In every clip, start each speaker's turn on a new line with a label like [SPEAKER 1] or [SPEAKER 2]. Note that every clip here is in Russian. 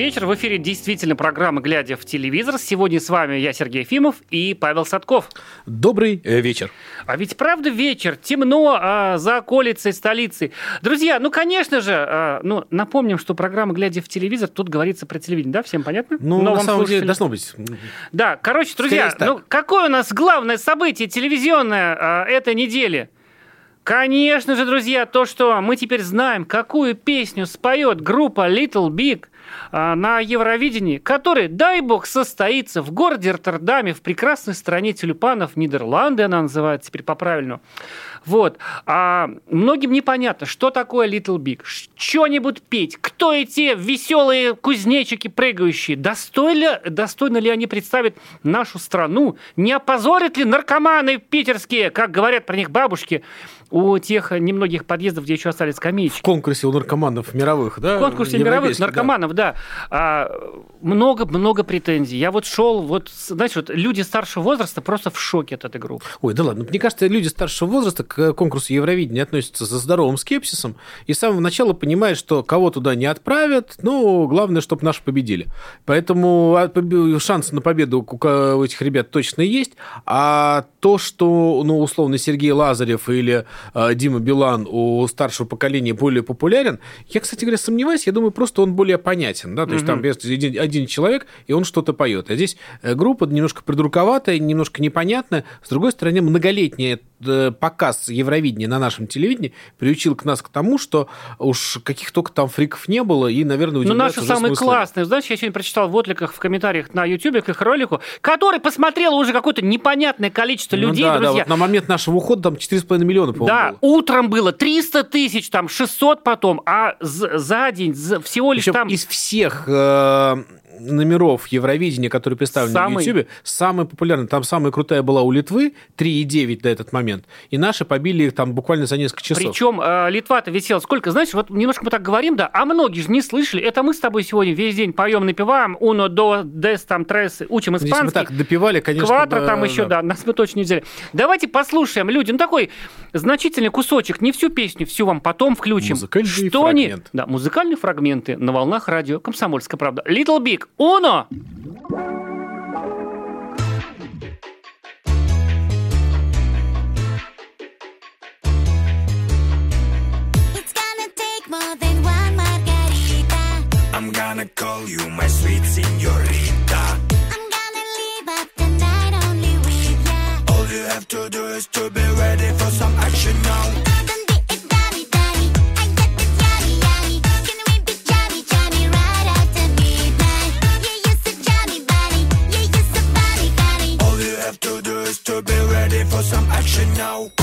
[SPEAKER 1] Вечер. В эфире действительно программа «Глядя в телевизор». Сегодня с вами я, Сергей Ефимов и Павел Садков.
[SPEAKER 2] Добрый э, вечер.
[SPEAKER 1] А ведь правда вечер, темно а, за околицей столицы. Друзья, ну, конечно же, а, ну, напомним, что программа «Глядя в телевизор», тут говорится про телевидение, да? Всем понятно?
[SPEAKER 2] Ну, Новым на самом слушателям. деле, должно быть.
[SPEAKER 1] Да, короче, друзья, ну, какое у нас главное событие телевизионное а, этой недели? Конечно же, друзья, то, что мы теперь знаем, какую песню споет группа Little Big – на Евровидении, который, дай бог, состоится в городе Роттердаме, в прекрасной стране тюльпанов, Нидерланды она называется теперь по-правильному. Вот. А многим непонятно, что такое Little Big. Что-нибудь петь. Кто эти веселые кузнечики прыгающие? Достойно, достойно ли они представить нашу страну? Не опозорят ли наркоманы питерские, как говорят про них бабушки, у тех немногих подъездов, где еще остались скамеечки.
[SPEAKER 2] В конкурсе у наркоманов мировых, да?
[SPEAKER 1] В конкурсе мировых наркоманов, да. Много-много а, претензий. Я вот шел, вот, знаешь, вот люди старшего возраста просто в шоке от этой группы.
[SPEAKER 2] Ой, да ладно. Мне кажется, люди старшего возраста к конкурсу Евровидения относятся со здоровым скепсисом и с самого начала понимают, что кого туда не отправят, ну, главное, чтобы наши победили. Поэтому а, шансы на победу у этих ребят точно есть. А то, что, ну, условно, Сергей Лазарев или Дима Билан у старшего поколения более популярен, я, кстати говоря, сомневаюсь, я думаю, просто он более понятен, да, то есть там один, один человек, и он что-то поет. А здесь э, группа немножко придурковатая, немножко непонятная, с другой стороны, многолетняя Э, показ Евровидения на нашем телевидении приучил к нас к тому, что уж каких только там фриков не было, и, наверное,
[SPEAKER 1] Ну, наши самые классные. Знаешь, я сегодня прочитал в откликах, в комментариях на YouTube к их ролику, который посмотрел уже какое-то непонятное количество ну, людей,
[SPEAKER 2] да,
[SPEAKER 1] друзья.
[SPEAKER 2] Да, вот на момент нашего ухода там 4,5 миллиона, по-моему,
[SPEAKER 1] Да, было. утром было 300 тысяч, там 600 потом, а за день всего лишь
[SPEAKER 2] Причем
[SPEAKER 1] там...
[SPEAKER 2] из всех э, номеров Евровидения, которые представлены самый... на YouTube, самый популярный, там самая крутая была у Литвы, 3,9 на этот момент, и наши побили их там буквально за несколько часов.
[SPEAKER 1] Причем э, Литва-то висела сколько, знаешь, вот немножко мы так говорим, да, а многие же не слышали, это мы с тобой сегодня весь день поем, напеваем, уно, до, дес, там, трес, учим испанский. Если мы
[SPEAKER 2] так допивали, конечно.
[SPEAKER 1] Кватро там еще, да. да, нас мы точно не взяли. Давайте послушаем, люди, ну такой значительный кусочек, не всю песню, всю вам потом включим.
[SPEAKER 2] Музыкальные Что фрагменты.
[SPEAKER 1] Не... Да, музыкальные фрагменты на волнах радио «Комсомольская правда». Little Big, Uno!
[SPEAKER 3] I'm gonna call you my sweet señorita.
[SPEAKER 4] I'm gonna leave up the night only with ya.
[SPEAKER 3] All you have to do is to be ready for some action now. now.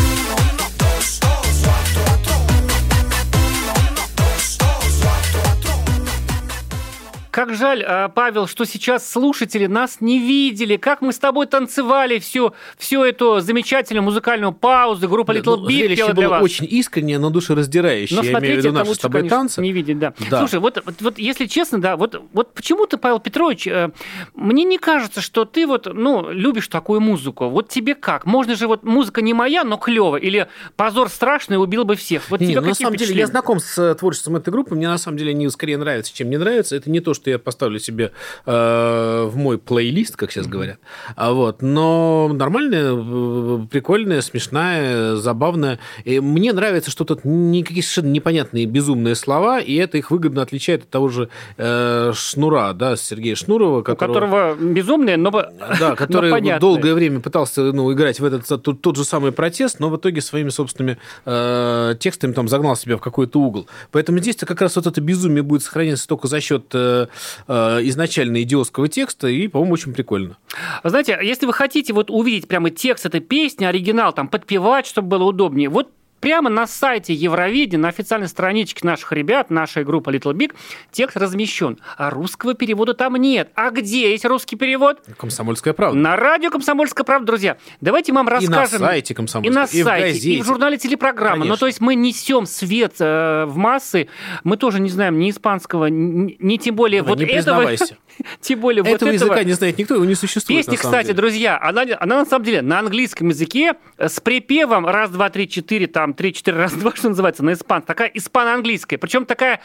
[SPEAKER 1] Как жаль, а, Павел, что сейчас слушатели нас не видели, как мы с тобой танцевали всю, всю эту замечательную музыкальную паузу. Группа Little
[SPEAKER 2] ну, Big пела для вас. очень искреннее, но душераздирающее. Но
[SPEAKER 1] Я имею в виду наши с тобой конечно, танцы. Не видеть, да. да. Слушай, вот, вот, вот если честно, да, вот, вот почему-то, Павел Петрович, э, мне не кажется, что ты вот, ну, любишь такую музыку. Вот тебе как? Можно же вот музыка не моя, но клевая, или позор страшный убил бы всех. Вот
[SPEAKER 2] не, на самом деле я знаком с э, творчеством этой группы, мне на самом деле они скорее нравятся, чем не нравятся. Это не то, что что я поставлю себе э, в мой плейлист, как сейчас говорят. А вот, но нормальная, э, прикольная, смешная, забавная. И мне нравится, что тут никакие совершенно непонятные безумные слова, и это их выгодно отличает от того же э, Шнура, да, Сергея Шнурова,
[SPEAKER 1] которого, У которого безумные, но
[SPEAKER 2] Да, который но долгое время пытался ну, играть в этот тот, тот же самый протест, но в итоге своими собственными э, текстами там загнал себя в какой-то угол. Поэтому здесь-то как раз вот это безумие будет сохраняться только за счет э, Э, изначально идиотского текста, и, по-моему, очень прикольно.
[SPEAKER 1] Знаете, если вы хотите вот увидеть прямо текст этой песни, оригинал, там, подпевать, чтобы было удобнее, вот Прямо на сайте Евровидения, на официальной страничке наших ребят, нашей группы Little Big, текст размещен. А русского перевода там нет. А где есть русский перевод?
[SPEAKER 2] Комсомольская правда.
[SPEAKER 1] На радио Комсомольская правда, друзья. Давайте вам расскажем.
[SPEAKER 2] И на сайте Комсомольская.
[SPEAKER 1] И на и сайте, в и в журнале телепрограммы. Конечно. Ну, то есть мы несем свет э, в массы. Мы тоже не знаем ни испанского, ни, ни тем более
[SPEAKER 2] да,
[SPEAKER 1] вот
[SPEAKER 2] не
[SPEAKER 1] этого. Тем более
[SPEAKER 2] вот этого языка не знает никто, его не существует.
[SPEAKER 1] Песня, кстати, друзья, она, она на самом деле на английском языке с припевом раз, два, три, четыре, там там 3-4 раза два, что называется, на испанском. Такая испано-английская. Причем такая,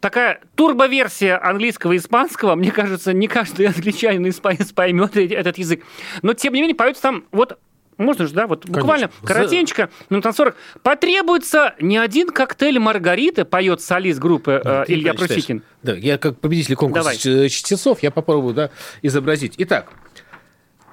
[SPEAKER 1] такая турбоверсия английского и испанского. Мне кажется, не каждый англичанин и испанец поймет этот язык. Но, тем не менее, поются там вот можно же, да, вот буквально
[SPEAKER 2] Конечно.
[SPEAKER 1] коротенько, минут на 40. Потребуется не один коктейль Маргарита, поет солист группы э,
[SPEAKER 2] Ты
[SPEAKER 1] Илья Прусикин.
[SPEAKER 2] Да, я как победитель конкурса
[SPEAKER 1] Давай.
[SPEAKER 2] чтецов, я попробую да, изобразить. Итак,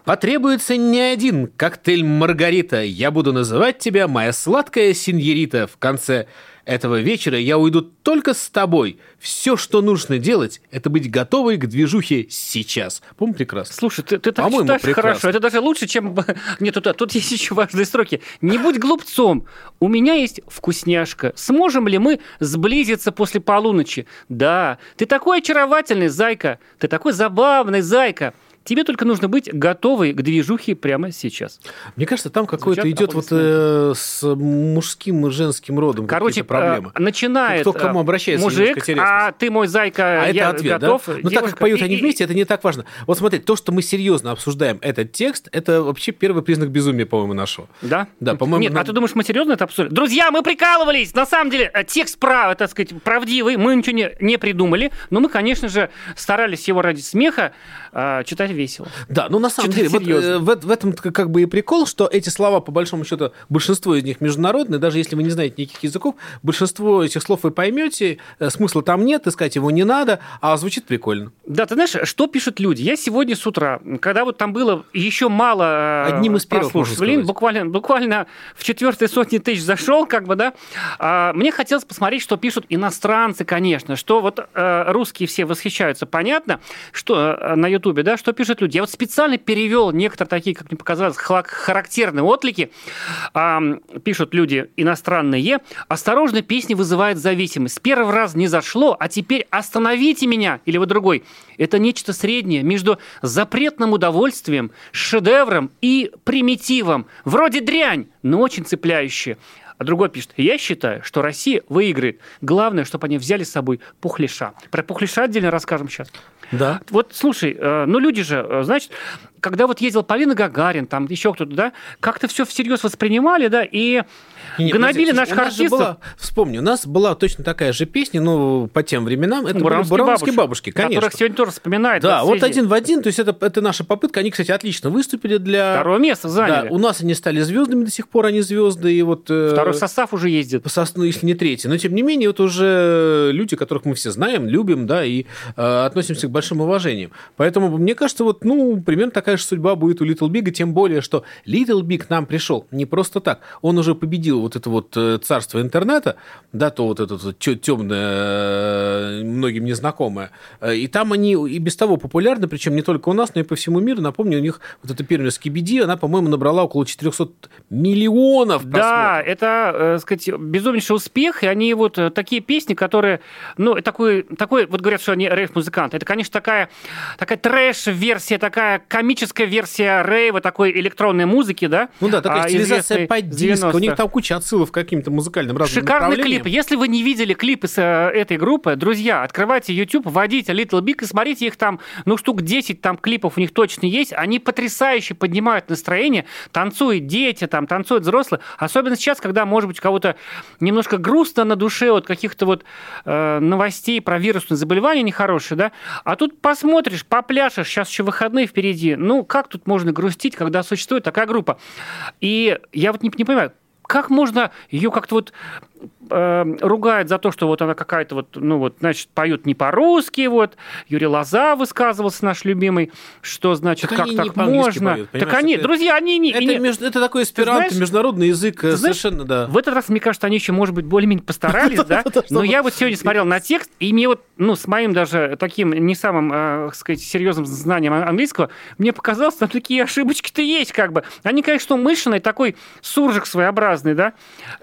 [SPEAKER 2] потребуется не один коктейль Маргарита. Я буду называть тебя моя сладкая синьорита. В конце этого вечера я уйду только с тобой. Все, что нужно делать, это быть готовой к движухе сейчас. По-моему, прекрасно.
[SPEAKER 1] Слушай, ты, ты так
[SPEAKER 2] По-моему,
[SPEAKER 1] читаешь
[SPEAKER 2] прекрасно.
[SPEAKER 1] хорошо. Это даже лучше, чем... Нет, тут, тут есть еще важные строки. Не будь глупцом. У меня есть вкусняшка. Сможем ли мы сблизиться после полуночи? Да. Ты такой очаровательный, зайка. Ты такой забавный, зайка. Тебе только нужно быть готовой к движухе прямо сейчас.
[SPEAKER 2] Мне кажется, там
[SPEAKER 1] Звучат
[SPEAKER 2] идет вот э, с мужским и женским родом
[SPEAKER 1] Короче,
[SPEAKER 2] какие-то проблемы.
[SPEAKER 1] начинает
[SPEAKER 2] Кто к кому
[SPEAKER 1] э,
[SPEAKER 2] обращается,
[SPEAKER 1] мужик, а ты мой зайка,
[SPEAKER 2] А это
[SPEAKER 1] я
[SPEAKER 2] ответ,
[SPEAKER 1] готов.
[SPEAKER 2] да? Но так как поют
[SPEAKER 1] И-
[SPEAKER 2] они вместе, это не так важно. Вот смотри, то, что мы серьезно обсуждаем этот текст, это вообще первый признак безумия, по-моему, нашего.
[SPEAKER 1] Да?
[SPEAKER 2] Да, по-моему,
[SPEAKER 1] Нет,
[SPEAKER 2] на-
[SPEAKER 1] а ты думаешь, мы серьезно это обсуждали? Друзья, мы прикалывались! На самом деле, э, текст прав, так сказать, правдивый, мы ничего не, не придумали, но мы, конечно же, старались его ради смеха э, читать весело.
[SPEAKER 2] Да, ну на самом
[SPEAKER 1] Что-то
[SPEAKER 2] деле, вот,
[SPEAKER 1] серьезно.
[SPEAKER 2] э, в, в этом как бы и прикол, что эти слова, по большому счету, большинство из них международные, даже если вы не знаете никаких языков, большинство этих слов вы поймете, э, смысла там нет, искать его не надо, а звучит прикольно.
[SPEAKER 1] Да, ты знаешь, что пишут люди? Я сегодня с утра, когда вот там было еще мало э,
[SPEAKER 2] Одним из первых, сказать.
[SPEAKER 1] буквально, буквально в четвертой сотни тысяч зашел, как бы, да, а, мне хотелось посмотреть, что пишут иностранцы, конечно, что вот э, русские все восхищаются, понятно, что э, на Ютубе, да, что пишут люди. Я вот специально перевел некоторые такие, как мне показалось, характерные отклики. А, пишут люди иностранные. Осторожно, песня вызывает зависимость. С первого раза не зашло, а теперь остановите меня. Или вы другой. Это нечто среднее между запретным удовольствием, шедевром и примитивом. Вроде дрянь, но очень цепляющее. А другой пишет, я считаю, что Россия выиграет. Главное, чтобы они взяли с собой Пухлиша. Про Пухлиша отдельно расскажем сейчас.
[SPEAKER 2] Да.
[SPEAKER 1] Вот, слушай, э, ну люди же, э, значит, когда вот ездил Полина Гагарин, там еще кто-то, да, как-то все всерьез воспринимали, да, и
[SPEAKER 2] Не,
[SPEAKER 1] гнобили наших
[SPEAKER 2] у
[SPEAKER 1] артистов.
[SPEAKER 2] была- вспомни, у нас была точно такая же песня, ну, по тем временам, это были
[SPEAKER 1] Бурамские
[SPEAKER 2] «Бурамские бабушки», конечно.
[SPEAKER 1] Которых сегодня тоже вспоминают.
[SPEAKER 2] Да, вот один в один, то есть это, это наша попытка. Они, кстати, отлично выступили для...
[SPEAKER 1] Второе место заняли.
[SPEAKER 2] Да, у нас они стали звездами до сих пор, они звезды, и вот... э,
[SPEAKER 1] Второй состав уже ездит.
[SPEAKER 2] по сос- ну, если не третий. Но, тем не менее, вот уже люди, которых мы все знаем, любим, да, и э, относимся к большим уважением. Поэтому, мне кажется, вот, ну, примерно такая же судьба будет у Little Big, тем более, что Little Big нам пришел не просто так. Он уже победил вот это вот э, царство интернета, да, то вот это вот темное, многим незнакомое. Э, И там они и без того популярны, причем не только у нас, но и по всему миру. Напомню, у них вот эта первая Скибиди, она, по-моему, набрала около 400 миллионов
[SPEAKER 1] Да,
[SPEAKER 2] просмотров.
[SPEAKER 1] это, э, сказать, безумнейший успех, и они вот э, такие песни, которые, ну, такой, такой вот говорят, что они рейв-музыканты. Это, конечно, такая, такая трэш-версия, такая комическая версия рейва, такой электронной музыки, да?
[SPEAKER 2] Ну да, такая
[SPEAKER 1] а,
[SPEAKER 2] стилизация под диск. У них
[SPEAKER 1] 90-х.
[SPEAKER 2] там куча отсылов к каким-то музыкальным разным
[SPEAKER 1] Шикарный клип. Если вы не видели клипы с э, этой группы, друзья, открывайте YouTube, вводите Little Big и смотрите их там, ну, штук 10 там клипов у них точно есть. Они потрясающе поднимают настроение, танцуют дети, там, танцуют взрослые. Особенно сейчас, когда, может быть, у кого-то немножко грустно на душе от каких-то вот э, новостей про вирусные заболевания нехорошие, да? А тут посмотришь, попляшешь, сейчас еще выходные впереди. Ну, как тут можно грустить, когда существует такая группа? И я вот не, не понимаю, как можно ее как-то вот э, ругают за то, что вот она какая-то вот, ну вот, значит, поют не по-русски, вот. Юрий Лоза высказывался наш любимый, что, значит,
[SPEAKER 2] Так
[SPEAKER 1] как
[SPEAKER 2] не
[SPEAKER 1] так можно.
[SPEAKER 2] поют,
[SPEAKER 1] так они,
[SPEAKER 2] это-
[SPEAKER 1] друзья, они не...
[SPEAKER 2] Это,
[SPEAKER 1] не-
[SPEAKER 2] между- это такой эсперанто,
[SPEAKER 1] знаешь-
[SPEAKER 2] международный язык, э,
[SPEAKER 1] знаешь,
[SPEAKER 2] совершенно, да.
[SPEAKER 1] В этот раз, мне кажется, они еще, может быть, более-менее постарались, да? Но я вот сегодня смотрел на текст, и мне вот, ну, с моим даже таким не самым, э, так сказать, серьезным знанием английского, мне показалось, там такие ошибочки-то есть, как бы. Они, конечно, умышленные, такой суржик своеобразный, да?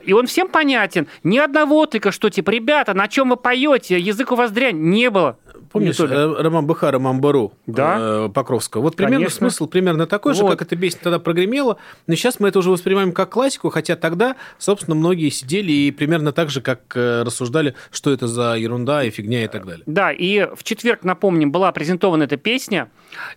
[SPEAKER 1] И он всем понятен. Ни одного отклика, что, типа, ребята, на чем вы поете? Язык у вас дрянь. Не было.
[SPEAKER 2] Помнишь, э, Роман Быха, Роман Бару
[SPEAKER 1] да?
[SPEAKER 2] э, Покровского? Вот примерно
[SPEAKER 1] Конечно.
[SPEAKER 2] смысл примерно такой же,
[SPEAKER 1] Вот.
[SPEAKER 2] как эта песня тогда прогремела. Но сейчас мы это уже воспринимаем как классику, хотя тогда, собственно, многие сидели и примерно так же, как э, рассуждали, что это за ерунда и фигня и так далее.
[SPEAKER 1] Да, и в четверг, напомним, была презентована эта песня,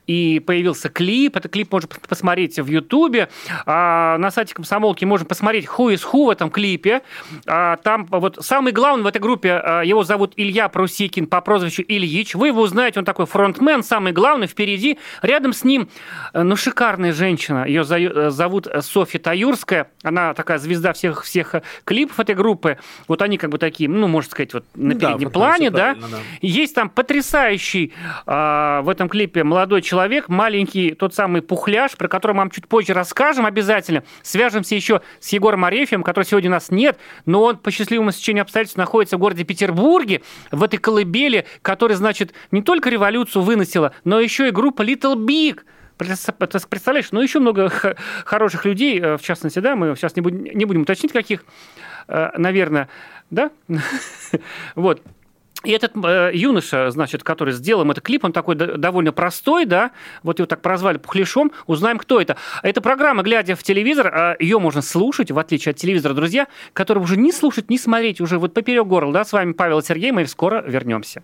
[SPEAKER 1] и появился клип. Этот клип можно посмотреть в Ютубе. А на сайте Комсомолки можно посмотреть who is who в этом клипе. А там вот самый главный в этой группе, его зовут Илья Прусикин по прозвищу Ильич. Вы его узнаете, он такой фронтмен, самый главный впереди. Рядом с ним, э, ну, шикарная женщина. Ее э, зовут Софья Таюрская. Она такая звезда всех, всех э, клипов этой группы. Вот они как бы такие, ну, можно сказать, вот на
[SPEAKER 2] Ну да,
[SPEAKER 1] переднем плане, да.
[SPEAKER 2] да.
[SPEAKER 1] Есть там потрясающий а, в этом клипе молодой человек, маленький тот самый пухляш, про который мы вам чуть позже расскажем обязательно. Свяжемся еще с Егором Арефьевым, который сегодня у нас нет, но он по счастливому стечению обстоятельств находится в городе Петербурге, в этой колыбели, которая, значит, не только революцию выносила, но еще и группа Little Big. Представляешь, ну еще много хороших людей, э, в частности, да, мы сейчас не будем, не будем уточнить, каких, э, наверное, да? Вот. И этот э, юноша, значит, который сделал этот клип, он такой довольно простой, да, вот его так прозвали Пухляшом, узнаем, кто это. Это программа «Глядя в телевизор», э, ее можно слушать, в отличие от телевизора, друзья, который уже не слушать, не смотреть, уже вот поперек горла, да, с вами Павел Сергей, мы скоро вернемся.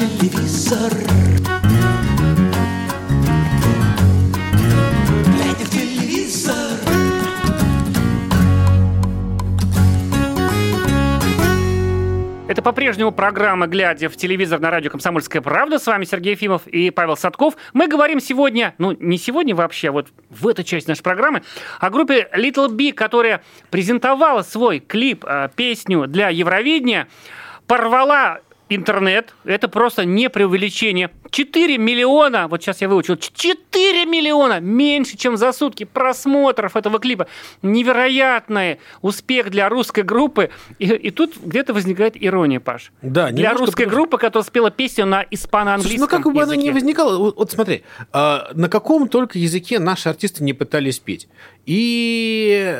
[SPEAKER 5] телевизор. Глядя в телевизор.
[SPEAKER 1] Это по-прежнему программа «Глядя в телевизор» на радио «Комсомольская правда». С вами Сергей Ефимов и Павел Садков. Мы говорим сегодня, ну, не сегодня вообще, а вот в этой части нашей программы, о группе Little Big, которая презентовала свой клип, э, песню для Евровидения, порвала интернет, это просто не преувеличение. 4 миллиона, вот сейчас я выучил, 4 миллиона, меньше, чем за сутки просмотров этого клипа. Невероятный успех для русской группы. И, и тут где-то возникает ирония, Паш.
[SPEAKER 2] Да,
[SPEAKER 1] Для русской
[SPEAKER 2] потому
[SPEAKER 1] группы, которая спела песню на
[SPEAKER 2] Слушай,
[SPEAKER 1] испано-английском
[SPEAKER 2] ну как бы она
[SPEAKER 1] языке.
[SPEAKER 2] не возникала, вот, вот смотри, а, на каком только языке наши артисты не пытались петь. И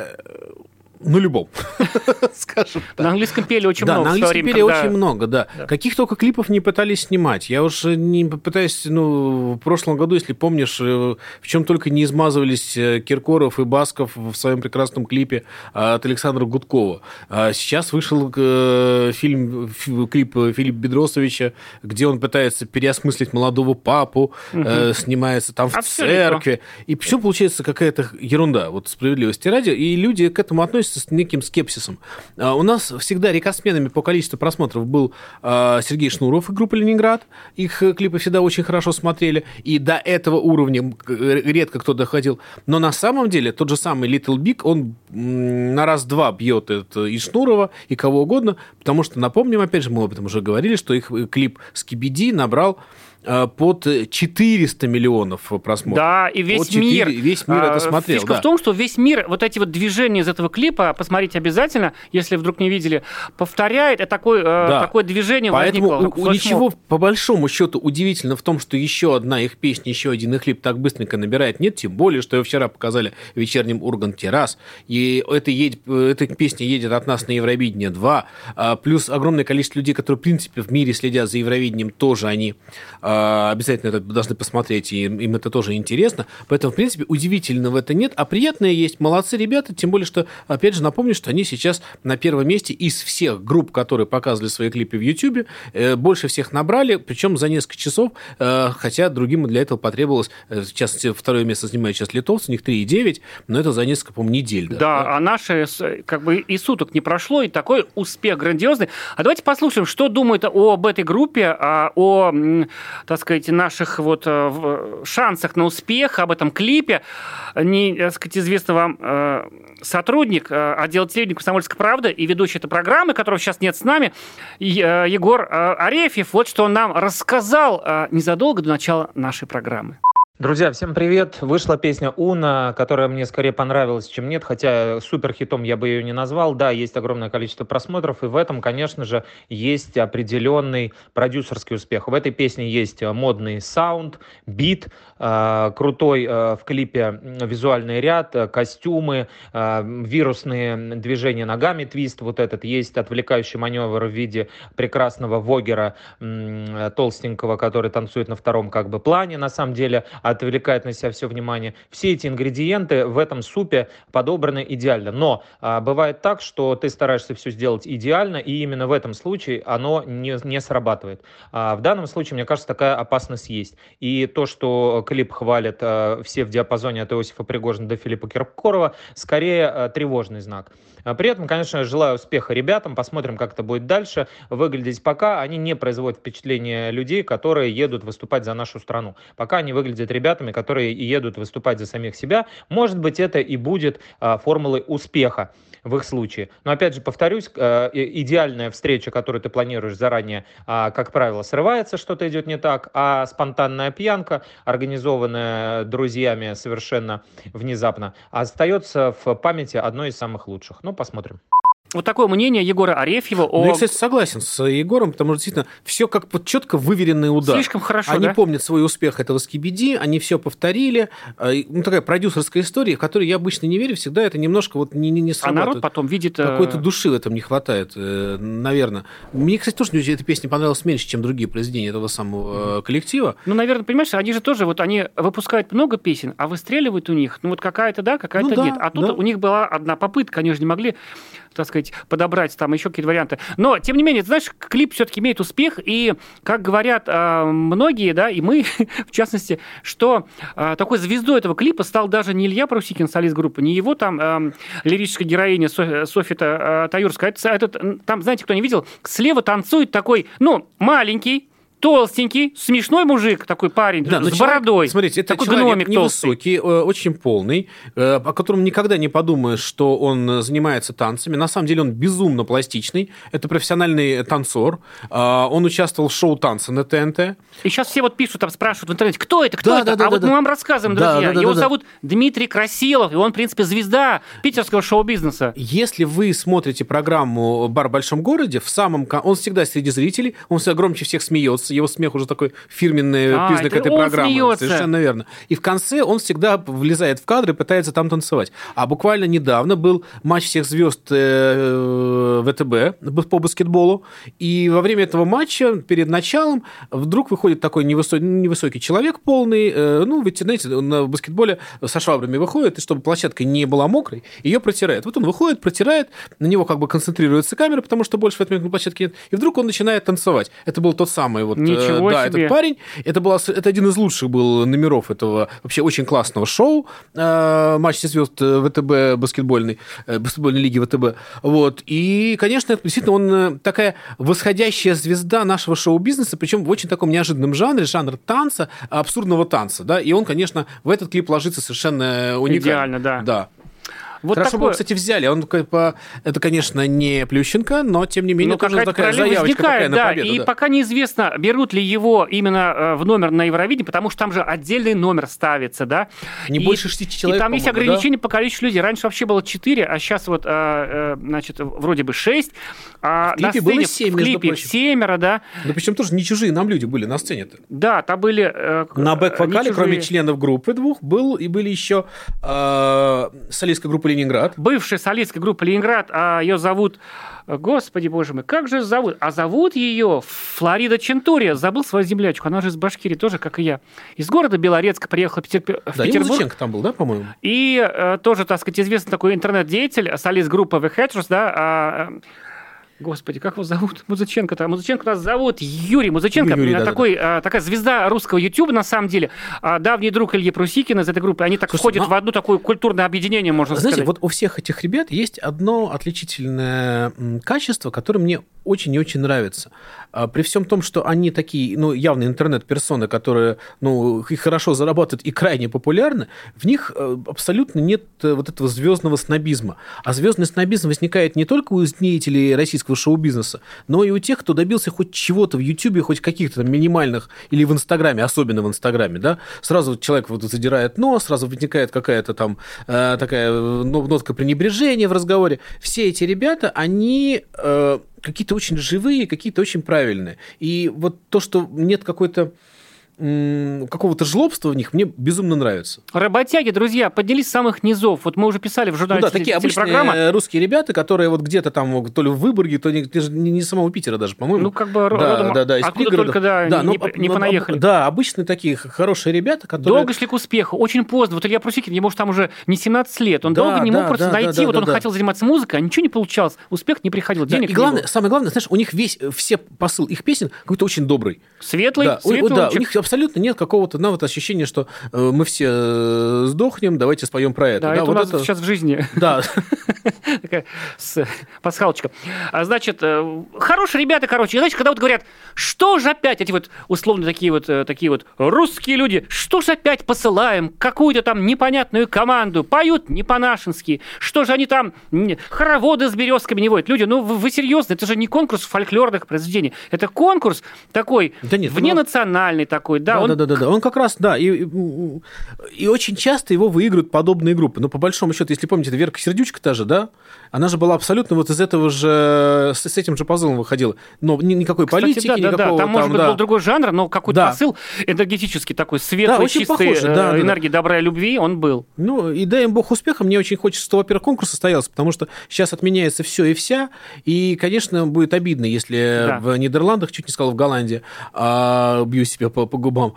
[SPEAKER 2] на любом, скажем так.
[SPEAKER 1] На английском пели очень
[SPEAKER 2] да,
[SPEAKER 1] много.
[SPEAKER 2] на
[SPEAKER 1] в
[SPEAKER 2] английском
[SPEAKER 1] время,
[SPEAKER 2] пели
[SPEAKER 1] когда-
[SPEAKER 2] очень много, да. Каких только клипов не пытались снимать. Я уже не пытаюсь, ну, в прошлом году, если помнишь, э, в чем только не измазывались э, Киркоров и Басков в своем прекрасном клипе от Александра Гудкова. А Сейчас вышел э, фильм, фи- клип Филиппа Бедросовича, где он пытается переосмыслить молодого папу, э, снимается там в
[SPEAKER 1] А всё
[SPEAKER 2] церкви. И почему получается какая-то ерунда, вот справедливости ради, и люди к этому относятся с неким скепсисом. А, У нас всегда рекордсменами по количеству просмотров был а, Сергей Шнуров и группа «Ленинград». Их э, клипы всегда очень хорошо смотрели, и до этого уровня э, редко кто доходил. Но на самом деле тот же самый Little Big, он на раз-два бьет это и Шнурова, и кого угодно, потому что, напомним, опять же, мы об этом уже говорили, что их э, клип «Скибиди» набрал под 400 миллионов просмотров.
[SPEAKER 1] Да, и весь
[SPEAKER 2] Вот четыре-
[SPEAKER 1] мир.
[SPEAKER 2] Весь мир
[SPEAKER 1] а,
[SPEAKER 2] это смотрел,
[SPEAKER 1] Фишка
[SPEAKER 2] да.
[SPEAKER 1] в том, что весь мир вот эти вот движения из этого клипа, посмотрите обязательно, если вдруг не видели, повторяет, и такое, э,
[SPEAKER 2] Да.
[SPEAKER 1] такое движение
[SPEAKER 2] Поэтому
[SPEAKER 1] возникло.
[SPEAKER 2] у-
[SPEAKER 1] как
[SPEAKER 2] у
[SPEAKER 1] флешмоб.
[SPEAKER 2] ничего по большому счету удивительно в том, что еще одна их песня, еще один их клип так быстренько набирает. Нет, тем более, что ее вчера показали в вечернем Урганте раз. И это едет, эта песня едет от нас на Евровидение 2. А, Плюс огромное количество людей, которые, в принципе, в мире следят за Евровидением, тоже они а, обязательно это должны посмотреть, и им это тоже интересно. Поэтому, в принципе, удивительного это нет, а приятное есть. Молодцы ребята, тем более, что, опять же, напомню, что они сейчас на первом месте из всех групп, которые показывали свои клипы в YouTube, э, больше всех набрали, причем за несколько часов, э, хотя другим для этого потребовалось, э, в частности, второе место занимает сейчас литовцы, у них 3,9, но это за несколько, по-моему, недель. даже,
[SPEAKER 1] Да, а наши как бы и суток не прошло, и такой успех грандиозный. А давайте послушаем, что думают об этой группе, а, о так сказать, наших вот э, шансах на успех, об этом клипе, не, так сказать, известный вам э, сотрудник э, отдела телевидения «Комсомольская правда» и ведущий этой программы, которого сейчас нет с нами, Егор Арефьев, вот что он нам рассказал незадолго до начала нашей программы.
[SPEAKER 6] Друзья, всем привет! Вышла песня «Уна», которая мне скорее понравилась, чем нет, хотя супер хитом я бы ее не назвал. Да, есть огромное количество просмотров, и в этом, конечно же, есть определенный продюсерский успех. В этой песне есть модный саунд, бит, крутой э, в клипе визуальный ряд, э, костюмы, э, вирусные движения ногами, твист вот этот, есть отвлекающий маневр в виде прекрасного вогера э, толстенького, который танцует на втором как бы плане, на самом деле, отвлекает на себя все внимание. Все эти ингредиенты в этом супе подобраны идеально. Но бывает так, что ты стараешься все сделать идеально, и именно в этом случае оно не, не срабатывает. А, в данном случае, мне кажется, такая опасность есть. И то, что клип хвалят а, все в диапазоне от Иосифа Пригожина до Филиппа Киркорова, скорее а, тревожный знак. А При этом, конечно, желаю успеха ребятам, посмотрим, как это будет дальше выглядеть. Пока они не производят впечатление людей, которые едут выступать за нашу страну. Пока они выглядят ребятами, которые едут выступать за самих себя. Может быть, это и будет а, формулой успеха в их случае. Но опять же, повторюсь, э, идеальная встреча, которую ты планируешь заранее, а, как правило, срывается, что-то идет не так, а спонтанная пьянка, организованная друзьями совершенно внезапно, остается в памяти одной из самых лучших. Ну, посмотрим.
[SPEAKER 1] Вот такое мнение Егора Арефьева
[SPEAKER 2] Ну,
[SPEAKER 1] о...
[SPEAKER 2] я, кстати, согласен с Егором, потому что действительно все как вот четко выверенный удар.
[SPEAKER 1] Слишком хорошо,
[SPEAKER 2] Они
[SPEAKER 1] да?
[SPEAKER 2] помнят свой успех этого скибиди, они все повторили. А, Ну, такая продюсерская история, в которой я обычно не верю, всегда это немножко вот не, не, не
[SPEAKER 1] А народ потом видит... э,
[SPEAKER 2] Какой-то души в этом не хватает, наверное. Мне, кстати, тоже эта песня понравилась меньше, чем другие произведения этого самого э, коллектива.
[SPEAKER 1] Ну, наверное, понимаешь, они же тоже, вот они выпускают много песен, а выстреливают у них, ну, вот какая-то да, какая-то
[SPEAKER 2] Ну да,
[SPEAKER 1] нет. А тут
[SPEAKER 2] да.
[SPEAKER 1] у них была одна попытка, они же не могли, так сказать, подобрать там еще какие-то варианты. Но, тем не менее, ты знаешь, клип все-таки имеет успех, и, как говорят э, многие, да, и мы, в частности, что э, такой звездой этого клипа стал даже не Илья Прусикин, солист группы, не его там э, лирическая героиня Со- Софья э, Таюрская, это, этот, там, знаете, кто не видел, слева танцует такой, ну, маленький, толстенький, смешной мужик, такой парень,
[SPEAKER 2] Да,
[SPEAKER 1] с
[SPEAKER 2] человек-
[SPEAKER 1] бородой.
[SPEAKER 2] Смотрите, это
[SPEAKER 1] такой
[SPEAKER 2] человек
[SPEAKER 1] гномик толстый.
[SPEAKER 2] невысокий, э, очень полный, э, о котором никогда не подумаешь, что он э, занимается танцами. На самом деле он безумно пластичный. Это профессиональный танцор. Он участвовал в шоу танца на ТНТ.
[SPEAKER 1] И сейчас все вот пишут, там спрашивают в интернете, кто это, кто
[SPEAKER 2] Да,
[SPEAKER 1] это?
[SPEAKER 2] да, да,
[SPEAKER 1] а вот
[SPEAKER 2] да,
[SPEAKER 1] мы
[SPEAKER 2] да.
[SPEAKER 1] вам рассказываем,
[SPEAKER 2] Да,
[SPEAKER 1] друзья.
[SPEAKER 2] да, да,
[SPEAKER 1] Его
[SPEAKER 2] да, да.
[SPEAKER 1] зовут Дмитрий Красилов, и он, в принципе, звезда питерского шоу-бизнеса.
[SPEAKER 2] Если вы смотрите программу «Бар в большом городе», в самом... Он всегда среди зрителей, он всегда громче всех смеется. Его смех уже такой фирменный
[SPEAKER 1] А,
[SPEAKER 2] признак
[SPEAKER 1] это
[SPEAKER 2] этой программы.
[SPEAKER 1] смеется.
[SPEAKER 2] Совершенно верно. И в конце он всегда влезает в кадр и пытается там танцевать. А буквально недавно был матч всех звезд э, ВТБ по баскетболу. И во время этого матча, перед началом, вдруг выходит такой невысокий, невысокий человек полный. э, Ну, вы знаете, на баскетболе со швабрами выходит, и чтобы площадка не была мокрой, ее протирает. Вот он выходит, протирает, на него как бы концентрируется камера, потому что больше в этот момент на площадке нет. И вдруг он начинает танцевать. Это был тот самый вот... э,
[SPEAKER 1] Ничего
[SPEAKER 2] да,
[SPEAKER 1] себе.
[SPEAKER 2] этот парень. Это, была, это один из лучших был номеров этого вообще очень классного шоу. э, Матч звезд э, ВТБ баскетбольной, э, баскетбольной лиги ВТБ. Вот. И, конечно, это действительно он э, такая восходящая звезда нашего шоу-бизнеса, причем в очень таком неожиданном жанре, жанр танца, абсурдного танца. Да? И он, конечно, в этот клип ложится совершенно уникально.
[SPEAKER 1] Идеально, да.
[SPEAKER 2] Да.
[SPEAKER 1] Вот
[SPEAKER 2] Хорошо бы,
[SPEAKER 1] такое...
[SPEAKER 2] его, кстати, взяли. Он Это, конечно, не Плющенко, но, тем не менее,
[SPEAKER 1] Ну,
[SPEAKER 2] тоже такая заявочка
[SPEAKER 1] возникает,
[SPEAKER 2] такая на
[SPEAKER 1] да,
[SPEAKER 2] победу.
[SPEAKER 1] и
[SPEAKER 2] да.
[SPEAKER 1] пока неизвестно, берут ли его именно э, в номер на Евровидении, потому что там же отдельный номер ставится, да.
[SPEAKER 2] Не
[SPEAKER 1] И-
[SPEAKER 2] больше шести человек,
[SPEAKER 1] И там есть
[SPEAKER 2] по-моему, да?
[SPEAKER 1] ограничения по количеству людей. Раньше вообще было 4, а сейчас вот, э, э, значит, вроде бы 6. А
[SPEAKER 2] В клипе
[SPEAKER 1] на
[SPEAKER 2] было
[SPEAKER 1] сцене,
[SPEAKER 2] семь,
[SPEAKER 1] в
[SPEAKER 2] между
[SPEAKER 1] клипе семеро, да.
[SPEAKER 2] Да причем тоже не чужие нам люди были на сцене-то.
[SPEAKER 1] Да, там были... э,
[SPEAKER 2] На бэк-вокале, кроме членов группы двух, был и были еще э, солистка группы Ленинград.
[SPEAKER 1] бывшая солистка группы Ленинград, а ее зовут, господи боже мой, как же зовут? А зовут ее Флорида Чентурия. Забыл свою землячку, она же из Башкирии тоже, как и я. Из города Белорецка приехала в, Петер- в
[SPEAKER 2] Да,
[SPEAKER 1] Петербург.
[SPEAKER 2] Там был, да, по-моему?
[SPEAKER 1] И э, тоже, так сказать, известный такой интернет-деятель, солист группы The Hatchers, да, э, Господи, как его зовут? Музыченко-то. Музыченко нас зовут Юрий Музыченко.
[SPEAKER 2] Юрий, да,
[SPEAKER 1] такой, а, такая звезда русского YouTube, на самом деле. А, давний друг Ильи Прусикина из этой группы. Они так
[SPEAKER 2] Слушайте,
[SPEAKER 1] входят
[SPEAKER 2] ну,
[SPEAKER 1] в одно такое культурное объединение, можно
[SPEAKER 2] Знаете,
[SPEAKER 1] сказать.
[SPEAKER 2] вот у всех этих ребят есть одно отличительное качество, которое мне очень и очень нравится. А, При всем том, что они такие, ну, явно интернет-персоны, которые, ну, и хорошо зарабатывают и крайне популярны, в них э, абсолютно нет э, вот этого звездного снобизма. А звездный снобизм возникает не только у деятелей российского шоу-бизнеса, но и у тех, кто добился хоть чего-то в Ютубе, хоть каких-то там минимальных, или в Инстаграме, особенно в Инстаграме, да, сразу человек вот задирает нос, сразу возникает какая-то там э, такая э, нотка пренебрежения в разговоре. Все эти ребята, они э, какие-то очень живые, какие-то очень правильные. И вот то, что нет какой-то какого-то жлобства в них, мне безумно нравится.
[SPEAKER 1] Работяги, друзья, поднялись с самых низов. Вот мы уже писали в
[SPEAKER 2] Ну
[SPEAKER 1] журнале
[SPEAKER 2] да, такие обычные э, русские ребята, которые вот где-то там, то ли в Выборге, то ли не, не самого Питера даже, по-моему.
[SPEAKER 1] Ну, как бы
[SPEAKER 2] да,
[SPEAKER 1] родом
[SPEAKER 2] да, да, из
[SPEAKER 1] откуда
[SPEAKER 2] пригорода.
[SPEAKER 1] только, да, не-
[SPEAKER 2] ну,
[SPEAKER 1] не по- не
[SPEAKER 2] об-
[SPEAKER 1] понаехали.
[SPEAKER 2] Да, обычные такие хорошие ребята, которые...
[SPEAKER 1] Долго шли к успеху, очень поздно. Вот Илья Прусикин, ему же там уже не 17 лет. Он
[SPEAKER 2] Да,
[SPEAKER 1] долго не мог
[SPEAKER 2] да,
[SPEAKER 1] просто
[SPEAKER 2] да,
[SPEAKER 1] найти.
[SPEAKER 2] да,
[SPEAKER 1] вот
[SPEAKER 2] да,
[SPEAKER 1] он
[SPEAKER 2] да.
[SPEAKER 1] хотел заниматься музыкой, а ничего не получалось. Успех не приходил,
[SPEAKER 2] Да,
[SPEAKER 1] денег
[SPEAKER 2] и
[SPEAKER 1] не
[SPEAKER 2] главное, самое главное, знаешь, у них весь, все посыл их песен какой-то очень добрый.
[SPEAKER 1] Светлый,
[SPEAKER 2] да, у,
[SPEAKER 1] светлый
[SPEAKER 2] да, у них абсолютно нет какого-то ну, вот ощущения, что э, мы все э, сдохнем, давайте споем про это.
[SPEAKER 1] Да, это у
[SPEAKER 2] вот
[SPEAKER 1] нас
[SPEAKER 2] это-
[SPEAKER 1] сейчас в жизни.
[SPEAKER 2] Да,
[SPEAKER 1] Такая пасхалочка. А, значит, э, хорошие ребята, короче. И, Знаете, когда вот говорят, что же опять эти вот условно такие вот, такие вот русские люди, что же опять посылаем какую-то там непонятную команду, поют не по-нашенски, что же они там хороводы с березками не водят. Люди, ну вы, вы серьезно, это же не конкурс фольклорных произведений, это конкурс такой,
[SPEAKER 2] Да нет, ну,
[SPEAKER 1] вненациональный такой, да,
[SPEAKER 2] Да,
[SPEAKER 1] он
[SPEAKER 2] да, да, да, да. Он как раз, да, и, и, очень часто его выигрывают подобные группы. Но по большому счету, если помните, это Верка Сердючка та же, да, она же была абсолютно вот из этого же, с, этим же позывом выходила. Но ни- никакой
[SPEAKER 1] Кстати,
[SPEAKER 2] политики,
[SPEAKER 1] да, да, да.
[SPEAKER 2] никакого
[SPEAKER 1] Там, может быть,
[SPEAKER 2] да.
[SPEAKER 1] был другой жанр, но какой-то
[SPEAKER 2] Да.
[SPEAKER 1] посыл энергетический такой, светлый,
[SPEAKER 2] Да, очень
[SPEAKER 1] чистый,
[SPEAKER 2] похоже, да,
[SPEAKER 1] э,
[SPEAKER 2] да, да.
[SPEAKER 1] энергии добра и любви, он был.
[SPEAKER 2] Ну, и дай им бог успеха. Мне очень хочется, чтобы, во-первых, конкурс состоялся, потому что сейчас отменяется все и вся. И, конечно, будет обидно, если
[SPEAKER 1] Да.
[SPEAKER 2] в Нидерландах, чуть не сказал в Голландии, а, бью себя по, по губам,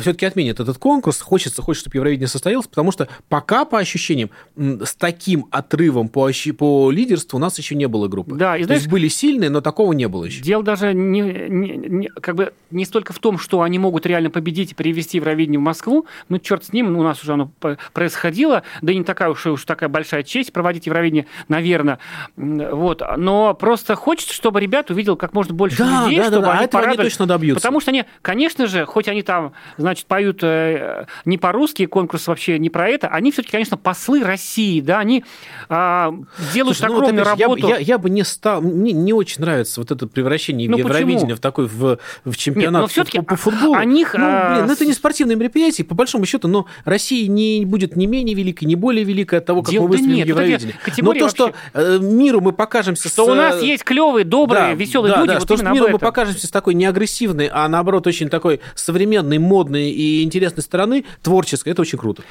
[SPEAKER 2] все-таки отменят этот конкурс. Хочется, хочется, чтобы Евровидение состоялось, потому что пока, по ощущениям, с таким отрывом по, по лидерству у нас еще не было группы.
[SPEAKER 1] Да, и
[SPEAKER 2] То
[SPEAKER 1] знаешь-
[SPEAKER 2] есть были сильные, но такого не было еще.
[SPEAKER 1] Дело даже не, не- не- как бы не столько в том, что они могут реально победить и перевести Евровидение в Москву, ну, черт с ним, у нас уже оно происходило, да и не такая уж, и уж такая большая честь проводить Евровидение, наверное, вот, но просто хочется, чтобы ребят увидел как можно больше
[SPEAKER 2] Да,
[SPEAKER 1] людей,
[SPEAKER 2] да, да,
[SPEAKER 1] чтобы
[SPEAKER 2] да, а
[SPEAKER 1] они
[SPEAKER 2] этого они
[SPEAKER 1] порадовали.
[SPEAKER 2] точно добьются.
[SPEAKER 1] Потому что они, конечно же, хоть они там, значит, поют э, не по-русски, конкурс вообще не про это, они все-таки, конечно, послы России, да, они а, делают
[SPEAKER 2] Слушай, ну вот
[SPEAKER 1] огромную
[SPEAKER 2] же, я
[SPEAKER 1] работу.
[SPEAKER 2] Я, я бы не стал, мне не очень нравится вот это превращение
[SPEAKER 1] Ну,
[SPEAKER 2] Евровидения
[SPEAKER 1] почему?
[SPEAKER 2] в такой в, в чемпионат
[SPEAKER 1] но
[SPEAKER 2] по-
[SPEAKER 1] всё-таки
[SPEAKER 2] по, футболу.
[SPEAKER 1] о них,
[SPEAKER 2] ну,
[SPEAKER 1] а,
[SPEAKER 2] блин, ну, это не
[SPEAKER 1] с-
[SPEAKER 2] спортивное мероприятие, по большому счету, но Россия не будет не менее великой, не более великой от того, как
[SPEAKER 1] Дело-
[SPEAKER 2] мы
[SPEAKER 1] да
[SPEAKER 2] выступим
[SPEAKER 1] нет,
[SPEAKER 2] Евровидении. Но то, что э, миру мы покажемся
[SPEAKER 1] что
[SPEAKER 2] с,
[SPEAKER 1] у нас
[SPEAKER 2] э,
[SPEAKER 1] есть клевые, добрые,
[SPEAKER 2] да,
[SPEAKER 1] веселые
[SPEAKER 2] да,
[SPEAKER 1] люди,
[SPEAKER 2] да,
[SPEAKER 1] вот
[SPEAKER 2] что
[SPEAKER 1] об
[SPEAKER 2] мы покажемся с такой не агрессивной, а наоборот очень такой современной, модной и интересной стороны, творческой. Это очень круто.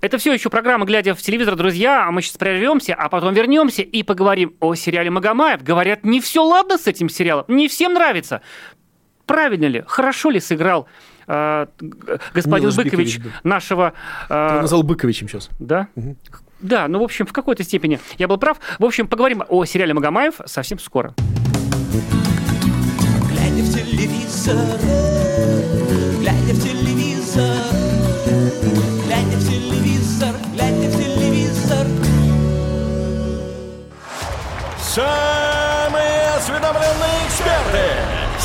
[SPEAKER 1] Это все еще программа «Глядя в телевизор», друзья. А Мы сейчас прервемся, а потом вернемся и поговорим о сериале «Магомаев». Говорят, не все ладно с этим сериалом, не всем нравится. Правильно ли, хорошо ли сыграл э, господин
[SPEAKER 2] Милош
[SPEAKER 1] Быкович
[SPEAKER 2] Бикович,
[SPEAKER 1] нашего... э,
[SPEAKER 2] Ты назвал Быковичем сейчас.
[SPEAKER 1] да? Да, ну, в общем, в какой-то степени я был прав. В общем, поговорим о сериале «Магомаев» совсем скоро.
[SPEAKER 5] Глядя в телевизор,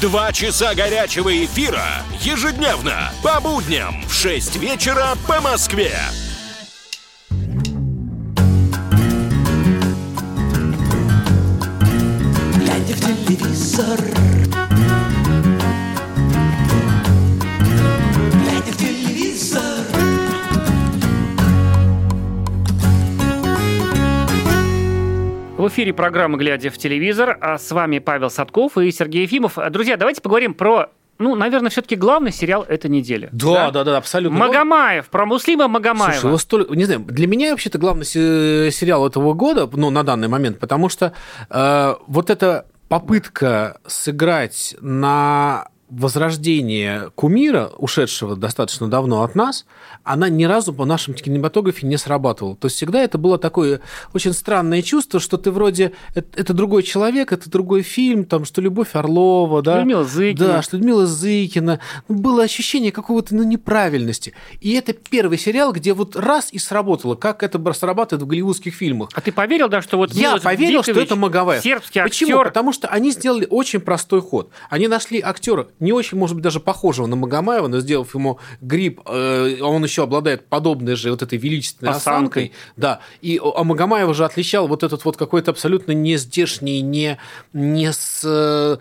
[SPEAKER 7] Два часа горячего эфира ежедневно по будням в 6 вечера по Москве.
[SPEAKER 5] Глядя в телевизор,
[SPEAKER 1] эфире программа «Глядя в телевизор», а с вами Павел Садков и Сергей Ефимов. Друзья, давайте поговорим про ну, наверное, все-таки главный сериал этой недели.
[SPEAKER 2] Да, да, да, абсолютно.
[SPEAKER 1] Магомаев, про Муслима Магомаева.
[SPEAKER 2] Слушай, его столь- не знаю, для меня вообще-то главный се- сериал этого года, ну, на данный момент, потому что э, вот эта попытка сыграть на возрождение кумира, ушедшего достаточно давно от нас, она ни разу по нашем кинематографе не срабатывала. То есть всегда это было такое очень странное чувство, что ты вроде это, это другой человек, это другой фильм, там что Любовь Орлова, да,
[SPEAKER 1] Людмила Зыкина.
[SPEAKER 2] да, что Людмила Зыкина. Ну, было ощущение какого-то ну, неправильности. И это первый сериал, где вот раз и сработало, как это срабатывает в голливудских фильмах.
[SPEAKER 1] А ты поверил, да, что вот
[SPEAKER 2] Я
[SPEAKER 1] Милош
[SPEAKER 2] поверил, что
[SPEAKER 1] Бикович,
[SPEAKER 2] это Магомаев.
[SPEAKER 1] сербский
[SPEAKER 2] Почему?
[SPEAKER 1] актер,
[SPEAKER 2] Потому что они сделали очень простой ход. Они нашли актера, не очень, может быть, даже похожего на Магомаева, но сделав ему грипп, э, он еще обладает подобной же вот этой величественной
[SPEAKER 1] Осанкой.
[SPEAKER 2] осанкой. Да. И а Магомаева же отличал вот этот вот какой-то абсолютно не здешний, не, не с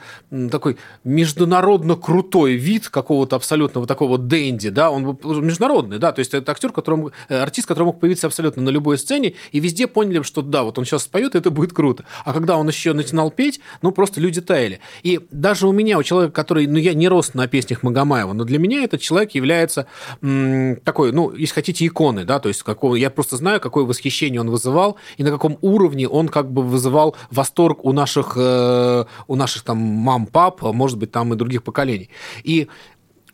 [SPEAKER 2] такой международно крутой вид какого-то абсолютного такого дэнди, да, он международный, да, то есть это актер, которому, э, артист, который мог появиться абсолютно на любой сцене, и везде поняли, что да, вот он сейчас споет, и это будет круто. А когда он еще начинал петь, ну просто люди таяли. И даже у меня, у человека, который, ну я не рос на песнях Магомаева, но для меня этот человек является такой, ну, если хотите, иконой, да, то есть какого, я просто знаю, какое восхищение он вызывал, и на каком уровне он как бы вызывал восторг у наших, э, у наших там мам, пап, а может быть, там и других поколений. И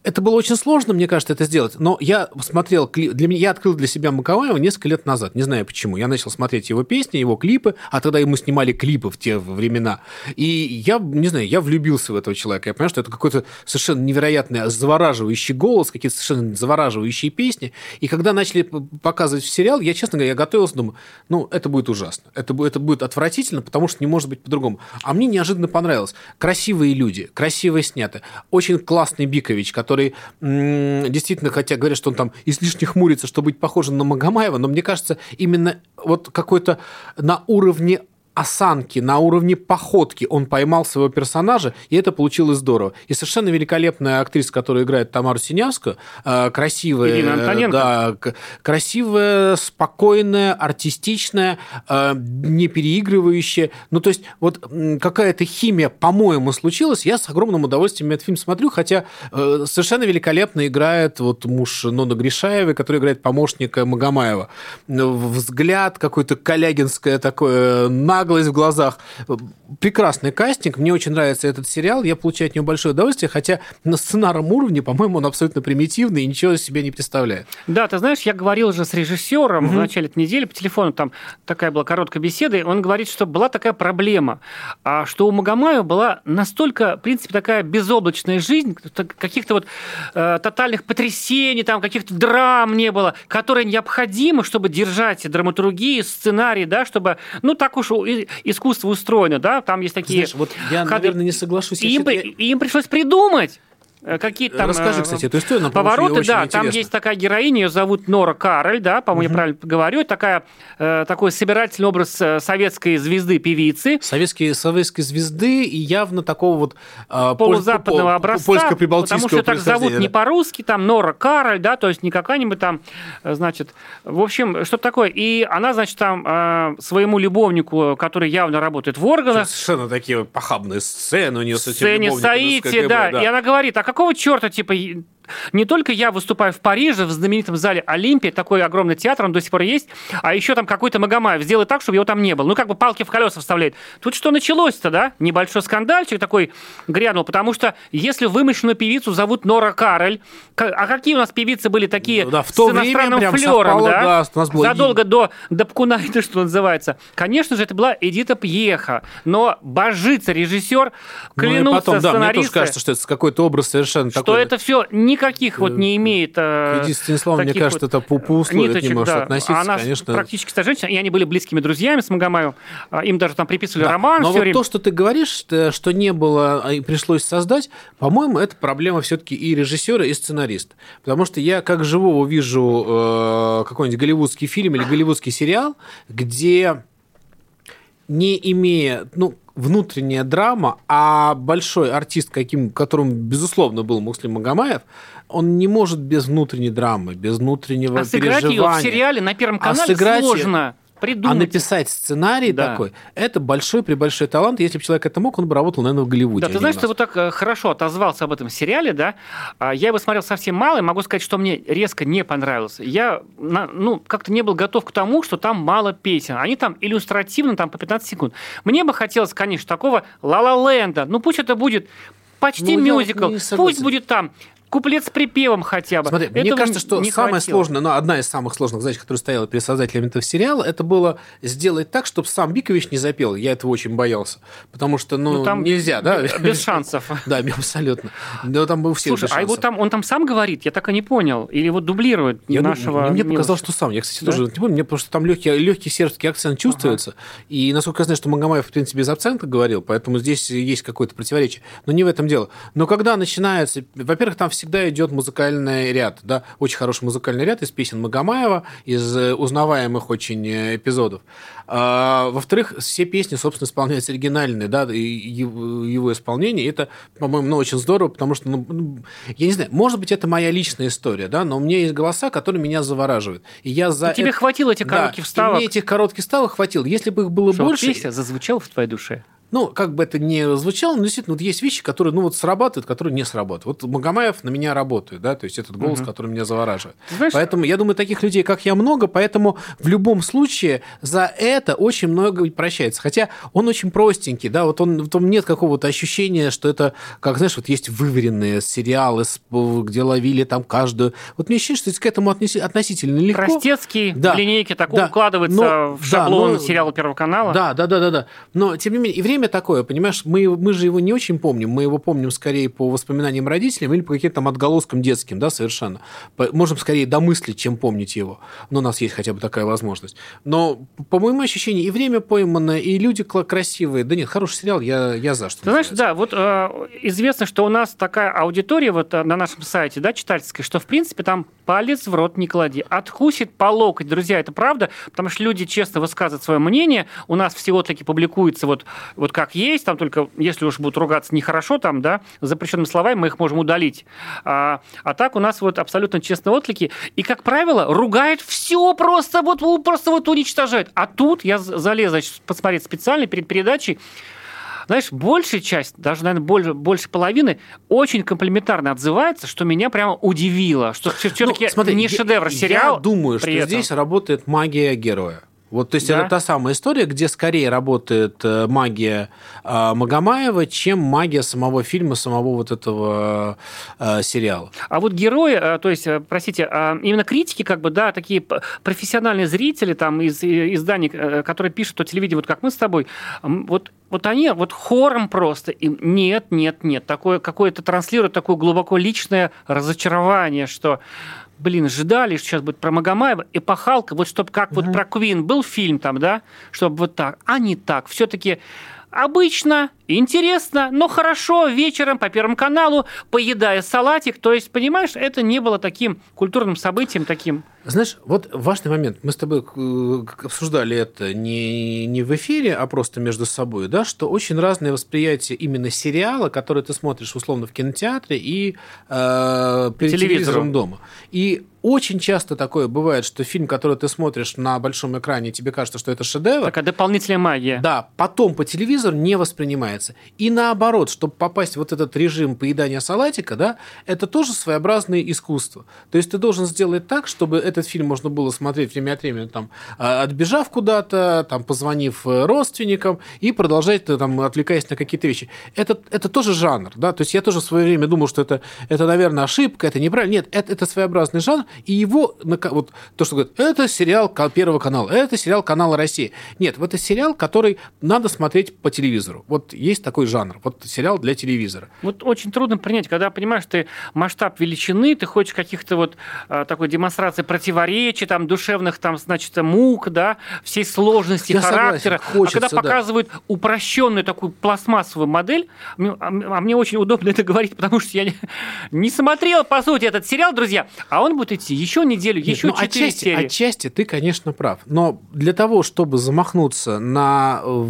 [SPEAKER 2] это было очень сложно, мне кажется, это сделать. Но я смотрел, кли- для меня, я открыл для себя Маковаева несколько лет назад. Не знаю почему. Я начал смотреть его песни, его клипы, а тогда мы снимали клипы в те времена. И я, не знаю, я влюбился в этого человека. Я понимаю, что это какой-то совершенно невероятный, завораживающий голос, какие-то совершенно завораживающие песни. И когда начали показывать сериал, я, честно говоря, я готовился, думаю, ну, это будет ужасно. Это, это будет отвратительно, потому что не может быть по-другому. А мне неожиданно понравилось. Красивые люди, красиво снято. Очень классный Бикович, который м, действительно, хотя говорят, что он там излишне хмурится, чтобы быть похожим на Магомаева, но мне кажется, именно вот какой-то на уровне осанки, на уровне походки он поймал своего персонажа, и это получилось здорово. И совершенно великолепная актриса, которая играет Тамару Синявскую, э, красивая,
[SPEAKER 1] Антоненко.
[SPEAKER 2] да, красивая, спокойная, артистичная, э, не переигрывающая. Ну, то есть, вот какая-то химия, по-моему, случилась. Я с огромным удовольствием этот фильм смотрю, хотя э, совершенно великолепно играет вот муж Нона Гришаевой, который играет помощника Магомаева. Взгляд какой-то колягинское такое, наглость в глазах. Прекрасный кастинг. Мне очень нравится этот сериал. Я получаю от него большое удовольствие, хотя на сценарном уровне, по-моему, он абсолютно примитивный и ничего из себя не представляет.
[SPEAKER 1] Да, ты знаешь, я говорил же с режиссером в начале этой недели по телефону, там такая была короткая беседа, и он говорит, что была такая проблема, а, что у Магомаева была настолько, в принципе, такая безоблачная жизнь, каких-то вот э, тотальных потрясений, там каких-то драм не было, которые необходимы, чтобы держать драматургию, сценарий, да, чтобы, ну, так уж и- искусство устроено, да, там есть такие...
[SPEAKER 2] Знаешь, вот я,
[SPEAKER 1] ходы.
[SPEAKER 2] наверное, не соглашусь.
[SPEAKER 1] И им, им пришлось придумать какие-то там...
[SPEAKER 2] Расскажи,
[SPEAKER 1] э,
[SPEAKER 2] кстати, эту историю, она,
[SPEAKER 1] Повороты, да, там
[SPEAKER 2] интересна.
[SPEAKER 1] есть такая героиня, ее зовут Нора Кароль, да, по-моему, я правильно говорю, такая, э, такой собирательный образ э, советской звезды, певицы.
[SPEAKER 2] Советские, советской звезды и явно такого вот а,
[SPEAKER 1] полузападного
[SPEAKER 2] поль-
[SPEAKER 1] образца,
[SPEAKER 2] польско-прибалтийского
[SPEAKER 1] потому что так зовут не
[SPEAKER 2] да.
[SPEAKER 1] по-русски, там Нора Кароль, да, то есть не какая-нибудь там, э, значит, в общем, что такое. И она, значит, там э, своему любовнику, который явно работает в органах,
[SPEAKER 2] Совершенно такие похабные сцены у нее с этим
[SPEAKER 1] сцене Саити,
[SPEAKER 2] КГБ,
[SPEAKER 1] да. И она говорит, а какого черта, типа, не только я выступаю в Париже, в знаменитом зале Олимпия, такой огромный театр, он до сих пор есть, а еще там какой-то Магомаев сделай так, чтобы его там не было. Ну, как бы палки в колеса вставляет. Тут что началось-то, да? Небольшой скандальчик такой грянул, потому что если вымышленную певицу зовут Нора Кароль, ка- а какие у нас певицы были такие
[SPEAKER 2] Ну да, в то
[SPEAKER 1] с
[SPEAKER 2] время
[SPEAKER 1] иностранным
[SPEAKER 2] прям
[SPEAKER 1] флером,
[SPEAKER 2] совпало,
[SPEAKER 1] да?
[SPEAKER 2] да, у нас было
[SPEAKER 1] Задолго до Дапкуна, это что называется. Конечно же, это была Эдита Пьеха, но божится режиссер,
[SPEAKER 2] Ну и
[SPEAKER 1] клянутся
[SPEAKER 2] потом, да, мне тоже
[SPEAKER 1] сценаристы,
[SPEAKER 2] кажется, что это какой-то образ совершенно
[SPEAKER 1] что
[SPEAKER 2] такой.
[SPEAKER 1] это все никаких вот не имеет... э,
[SPEAKER 2] Эдит Станиславовна, мне кажется,
[SPEAKER 1] вот
[SPEAKER 2] это условию
[SPEAKER 1] ниточек,
[SPEAKER 2] не может
[SPEAKER 1] да.
[SPEAKER 2] относиться,
[SPEAKER 1] Она
[SPEAKER 2] конечно.
[SPEAKER 1] практически та женщина, и они были близкими друзьями с Магомаевым. А, Им даже там приписывали
[SPEAKER 2] Да.
[SPEAKER 1] роман
[SPEAKER 2] Но вот
[SPEAKER 1] время.
[SPEAKER 2] то, что ты говоришь, что что не было а и пришлось создать, по-моему, это проблема все-таки и режиссера, и сценариста. Потому что я как живого вижу э, какой-нибудь голливудский фильм или голливудский сериал, где не имея, ну, внутренняя драма, а большой артист, каким, которым, безусловно, был Муслим Магомаев, он не может без внутренней драмы, без внутреннего
[SPEAKER 1] А сыграть ее в
[SPEAKER 2] переживания.
[SPEAKER 1] сериале на Первом
[SPEAKER 2] А
[SPEAKER 1] канале
[SPEAKER 2] сыграть-
[SPEAKER 1] сложно. Придумать.
[SPEAKER 2] А написать сценарий
[SPEAKER 1] Да.
[SPEAKER 2] такой, это большой при большой талант. Если бы человек это мог, он бы работал, наверное, в Голливуде.
[SPEAKER 1] Да, ты знаешь, ты вот так э, хорошо отозвался об этом сериале, да? А, Я его смотрел совсем мало, и могу сказать, что мне резко не понравился. Я, ну, как-то не был готов к тому, что там мало песен. Они там иллюстративно, там по 15 секунд. Мне бы хотелось, конечно, такого ла-ла-ленда. Ну, пусть это будет почти
[SPEAKER 2] Ну,
[SPEAKER 1] мюзикл. Пусть будет там куплет с припевом хотя бы.
[SPEAKER 2] Смотри, мне кажется, что
[SPEAKER 1] не
[SPEAKER 2] самое
[SPEAKER 1] хватило.
[SPEAKER 2] сложное, ну, одна из самых сложных задач, которая стояла перед создателями этого сериала, это было сделать так, чтобы сам Бикович не запел. Я этого очень боялся. Потому что, ну,
[SPEAKER 1] Ну, там
[SPEAKER 2] нельзя, да?
[SPEAKER 1] Без шансов.
[SPEAKER 2] Да, абсолютно. Но там был все
[SPEAKER 1] Слушай, а его там, он там сам говорит? Я так и не понял. Или его дублирует
[SPEAKER 2] Я
[SPEAKER 1] нашего
[SPEAKER 2] мне показалось, что сам. Я, кстати,
[SPEAKER 1] Да?
[SPEAKER 2] тоже не помню. Мне просто там легкий, легкий сербский акцент чувствуется. И, насколько я знаю, что Магомаев, в принципе, без акцента говорил, поэтому здесь есть какое-то противоречие. Но не в этом дело. Но когда начинается... Во-первых, там всегда идет музыкальный ряд, да, очень хороший музыкальный ряд из песен Магомаева, из э, узнаваемых очень э, эпизодов. А, во-вторых, все песни, собственно, исполняются оригинальные, да, и его, исполнение. Это, по-моему, ну, очень здорово, потому что, ну, ну, я не знаю, может быть, это моя личная история, да, но у меня есть голоса, которые меня завораживают. И я за
[SPEAKER 1] И тебе
[SPEAKER 2] это-
[SPEAKER 1] хватило этих
[SPEAKER 2] Да,
[SPEAKER 1] коротких
[SPEAKER 2] и
[SPEAKER 1] вставок?
[SPEAKER 2] мне этих коротких вставок хватило. Если бы их было
[SPEAKER 1] Чтобы
[SPEAKER 2] больше...
[SPEAKER 1] песня зазвучала в твоей душе.
[SPEAKER 2] Ну, как бы это ни звучало, но действительно, вот есть вещи, которые, ну, вот срабатывают, которые не срабатывают. Вот Магомаев на меня работает, да, то есть этот голос, который меня завораживает.
[SPEAKER 1] Ты знаешь-
[SPEAKER 2] Поэтому, я думаю, таких людей, как я, много, поэтому в любом случае за это очень много прощается. Хотя он очень простенький, да, вот он, в том нет какого-то ощущения, что это, как, знаешь, вот есть выверенные сериалы, где ловили там каждую... Вот мне ощущение, что к этому относительно легко.
[SPEAKER 1] Простецкий
[SPEAKER 2] Да.
[SPEAKER 1] в линейке так
[SPEAKER 2] Да.
[SPEAKER 1] укладывается
[SPEAKER 2] Но-
[SPEAKER 1] в
[SPEAKER 2] да,
[SPEAKER 1] шаблон
[SPEAKER 2] но-
[SPEAKER 1] сериала Первого канала.
[SPEAKER 2] Да, да, да, да, да. Но тем не менее, и время такое, понимаешь, мы, мы же его не очень помним, мы его помним скорее по воспоминаниям родителям или по каким-то там отголоскам детским, да, совершенно. Можем скорее домыслить, чем помнить его. Но у нас есть хотя бы такая возможность. Но, по моему ощущению, и время поймано, и люди красивые. Да нет, хороший сериал, я, я за что.
[SPEAKER 1] Ты знаешь, да, вот э, известно, что у нас такая аудитория вот э, на нашем сайте, да, читательская, что, в принципе, там палец в рот не клади. Откусит по локоть, друзья, это правда, потому что люди честно высказывают свое мнение. У нас всего-таки публикуется вот, вот как есть, там только, если уж будут ругаться нехорошо, там, да, запрещенными словами, мы их можем удалить. А, а так у нас вот абсолютно честные отклики. И, как правило, ругают все просто вот, просто вот уничтожают. А тут я залез, значит, посмотреть специально перед передачей, знаешь, большая часть, даже, наверное, больше, больше половины, очень комплиментарно отзывается, что меня прямо удивило, что все-таки
[SPEAKER 2] Ну, смотри,
[SPEAKER 1] не
[SPEAKER 2] я-
[SPEAKER 1] шедевр сериал.
[SPEAKER 2] Я думаю, что
[SPEAKER 1] этом.
[SPEAKER 2] здесь работает магия героя. Вот, то есть
[SPEAKER 1] Да.
[SPEAKER 2] это та самая история, где скорее работает э, магия э, Магомаева, чем магия самого фильма, самого вот этого э, сериала.
[SPEAKER 1] А вот герои, то есть, простите, а именно критики, как бы, да, такие профессиональные зрители там из изданий, которые пишут о телевидении, вот как мы с тобой, вот, вот они вот хором просто им нет, нет, нет, такое какое-то транслирует такое глубоко личное разочарование, что Блин, ждали, что сейчас будет про Магомаева, эпохалка, вот чтобы как вот про Квин был фильм там, да, чтобы вот так, а не так. Все-таки обычно, интересно, но хорошо вечером по Первому каналу, поедая салатик. То есть, понимаешь, это не было таким культурным событием, таким...
[SPEAKER 2] Знаешь, вот важный момент. Мы с тобой э, обсуждали это не, не в эфире, а просто между собой, да, что очень разное восприятие именно сериала, который ты смотришь условно в кинотеатре и э, перед
[SPEAKER 1] телевизору.
[SPEAKER 2] телевизором дома. И очень часто такое бывает, что фильм, который ты смотришь на большом экране, тебе кажется, что это шедевр.
[SPEAKER 1] Такая дополнительная магия.
[SPEAKER 2] Да, потом по телевизору не воспринимается. И наоборот, чтобы попасть в вот этот режим поедания салатика, да, это тоже своеобразное искусство. То есть ты должен сделать так, чтобы этот фильм можно было смотреть время от времени, там, а, отбежав куда-то, там, позвонив э, родственникам и продолжать, э, там, отвлекаясь на какие-то вещи. Это, это тоже жанр, да, то есть я тоже в свое время думал, что это, это наверное, ошибка, это неправильно. Нет, это, это своеобразный жанр, и его, вот то, что говорят, это сериал Первого канала, это сериал канала России. Нет, это сериал, который надо смотреть по телевизору. Вот есть такой жанр, вот сериал для телевизора.
[SPEAKER 1] Вот очень трудно принять, когда понимаешь, ты масштаб величины, ты хочешь каких-то вот а, такой демонстрации противоречий, там, душевных, там, значит, мук, да, всей сложности
[SPEAKER 2] Я согласен,
[SPEAKER 1] характера.
[SPEAKER 2] хочется,
[SPEAKER 1] а когда
[SPEAKER 2] да.
[SPEAKER 1] показывают упрощенную такую пластмассовую модель, а а мне очень удобно это говорить, потому что я не, не смотрел, по сути, этот сериал, друзья, а он будет идти еще неделю,
[SPEAKER 2] Нет,
[SPEAKER 1] еще
[SPEAKER 2] ну,
[SPEAKER 1] четыре
[SPEAKER 2] отчасти,
[SPEAKER 1] серии.
[SPEAKER 2] отчасти ты, конечно, прав. Но для того, чтобы замахнуться на э,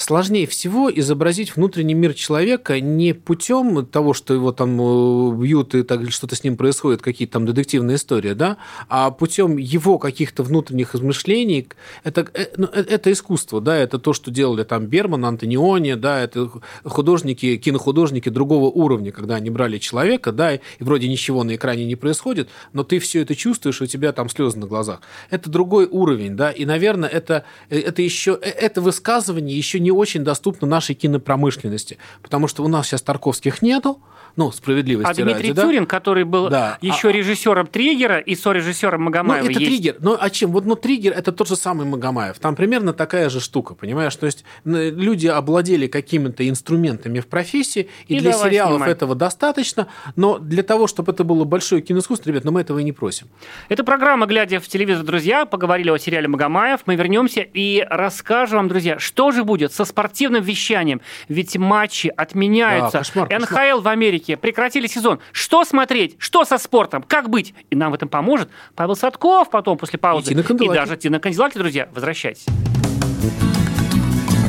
[SPEAKER 2] сложнее всего изобразить внутренний мир человека не путем того, что его там э, бьют и так что-то с ним происходит, какие-то там детективные истории, да, а путем его каких-то внутренних измышлений. Это, э, ну, э, это искусство, да, это то, что делали там Берман, Антониони, да, это художники, кинохудожники другого уровня, когда они брали человека, да, и вроде ничего на экране не происходит, но ты все это чувствуешь, и у тебя там слезы на глазах. Это другой уровень, да, и, наверное, это, это еще, это высказывание еще не очень доступно нашей кинопромышленности, потому что у нас сейчас Тарковских нету, ну, справедливости
[SPEAKER 1] А Дмитрий
[SPEAKER 2] ради, да?
[SPEAKER 1] Тюрин, который был
[SPEAKER 2] Да.
[SPEAKER 1] еще
[SPEAKER 2] А-
[SPEAKER 1] режиссером Триггера и сорежиссером
[SPEAKER 2] Ну,
[SPEAKER 1] Магомаева,
[SPEAKER 2] это
[SPEAKER 1] есть.
[SPEAKER 2] триггер. Ну, а чем? Вот, ну, триггер это тот же самый Магомаев. Там примерно такая же штука, понимаешь? То есть люди обладали какими-то инструментами в профессии, и,
[SPEAKER 1] И
[SPEAKER 2] для сериалов
[SPEAKER 1] снимай.
[SPEAKER 2] этого достаточно, но для того, чтобы это было большое киноискусство, ребят, ну, мы этого и не просим.
[SPEAKER 1] Это программа «Глядя в телевизор, друзья». Поговорили о сериале «Магомаев». Мы вернемся и расскажем вам, друзья, что же будет со спортивным вещанием. Ведь матчи отменяются.
[SPEAKER 2] Да, кошмар, кошмар.
[SPEAKER 1] НХЛ в Америке прекратили сезон. Что смотреть? Что со спортом? Как быть? И нам в этом поможет Павел Садков потом, после паузы.
[SPEAKER 2] И Тина Канделаки.
[SPEAKER 1] даже Тина Канделаки, друзья. Возвращайтесь.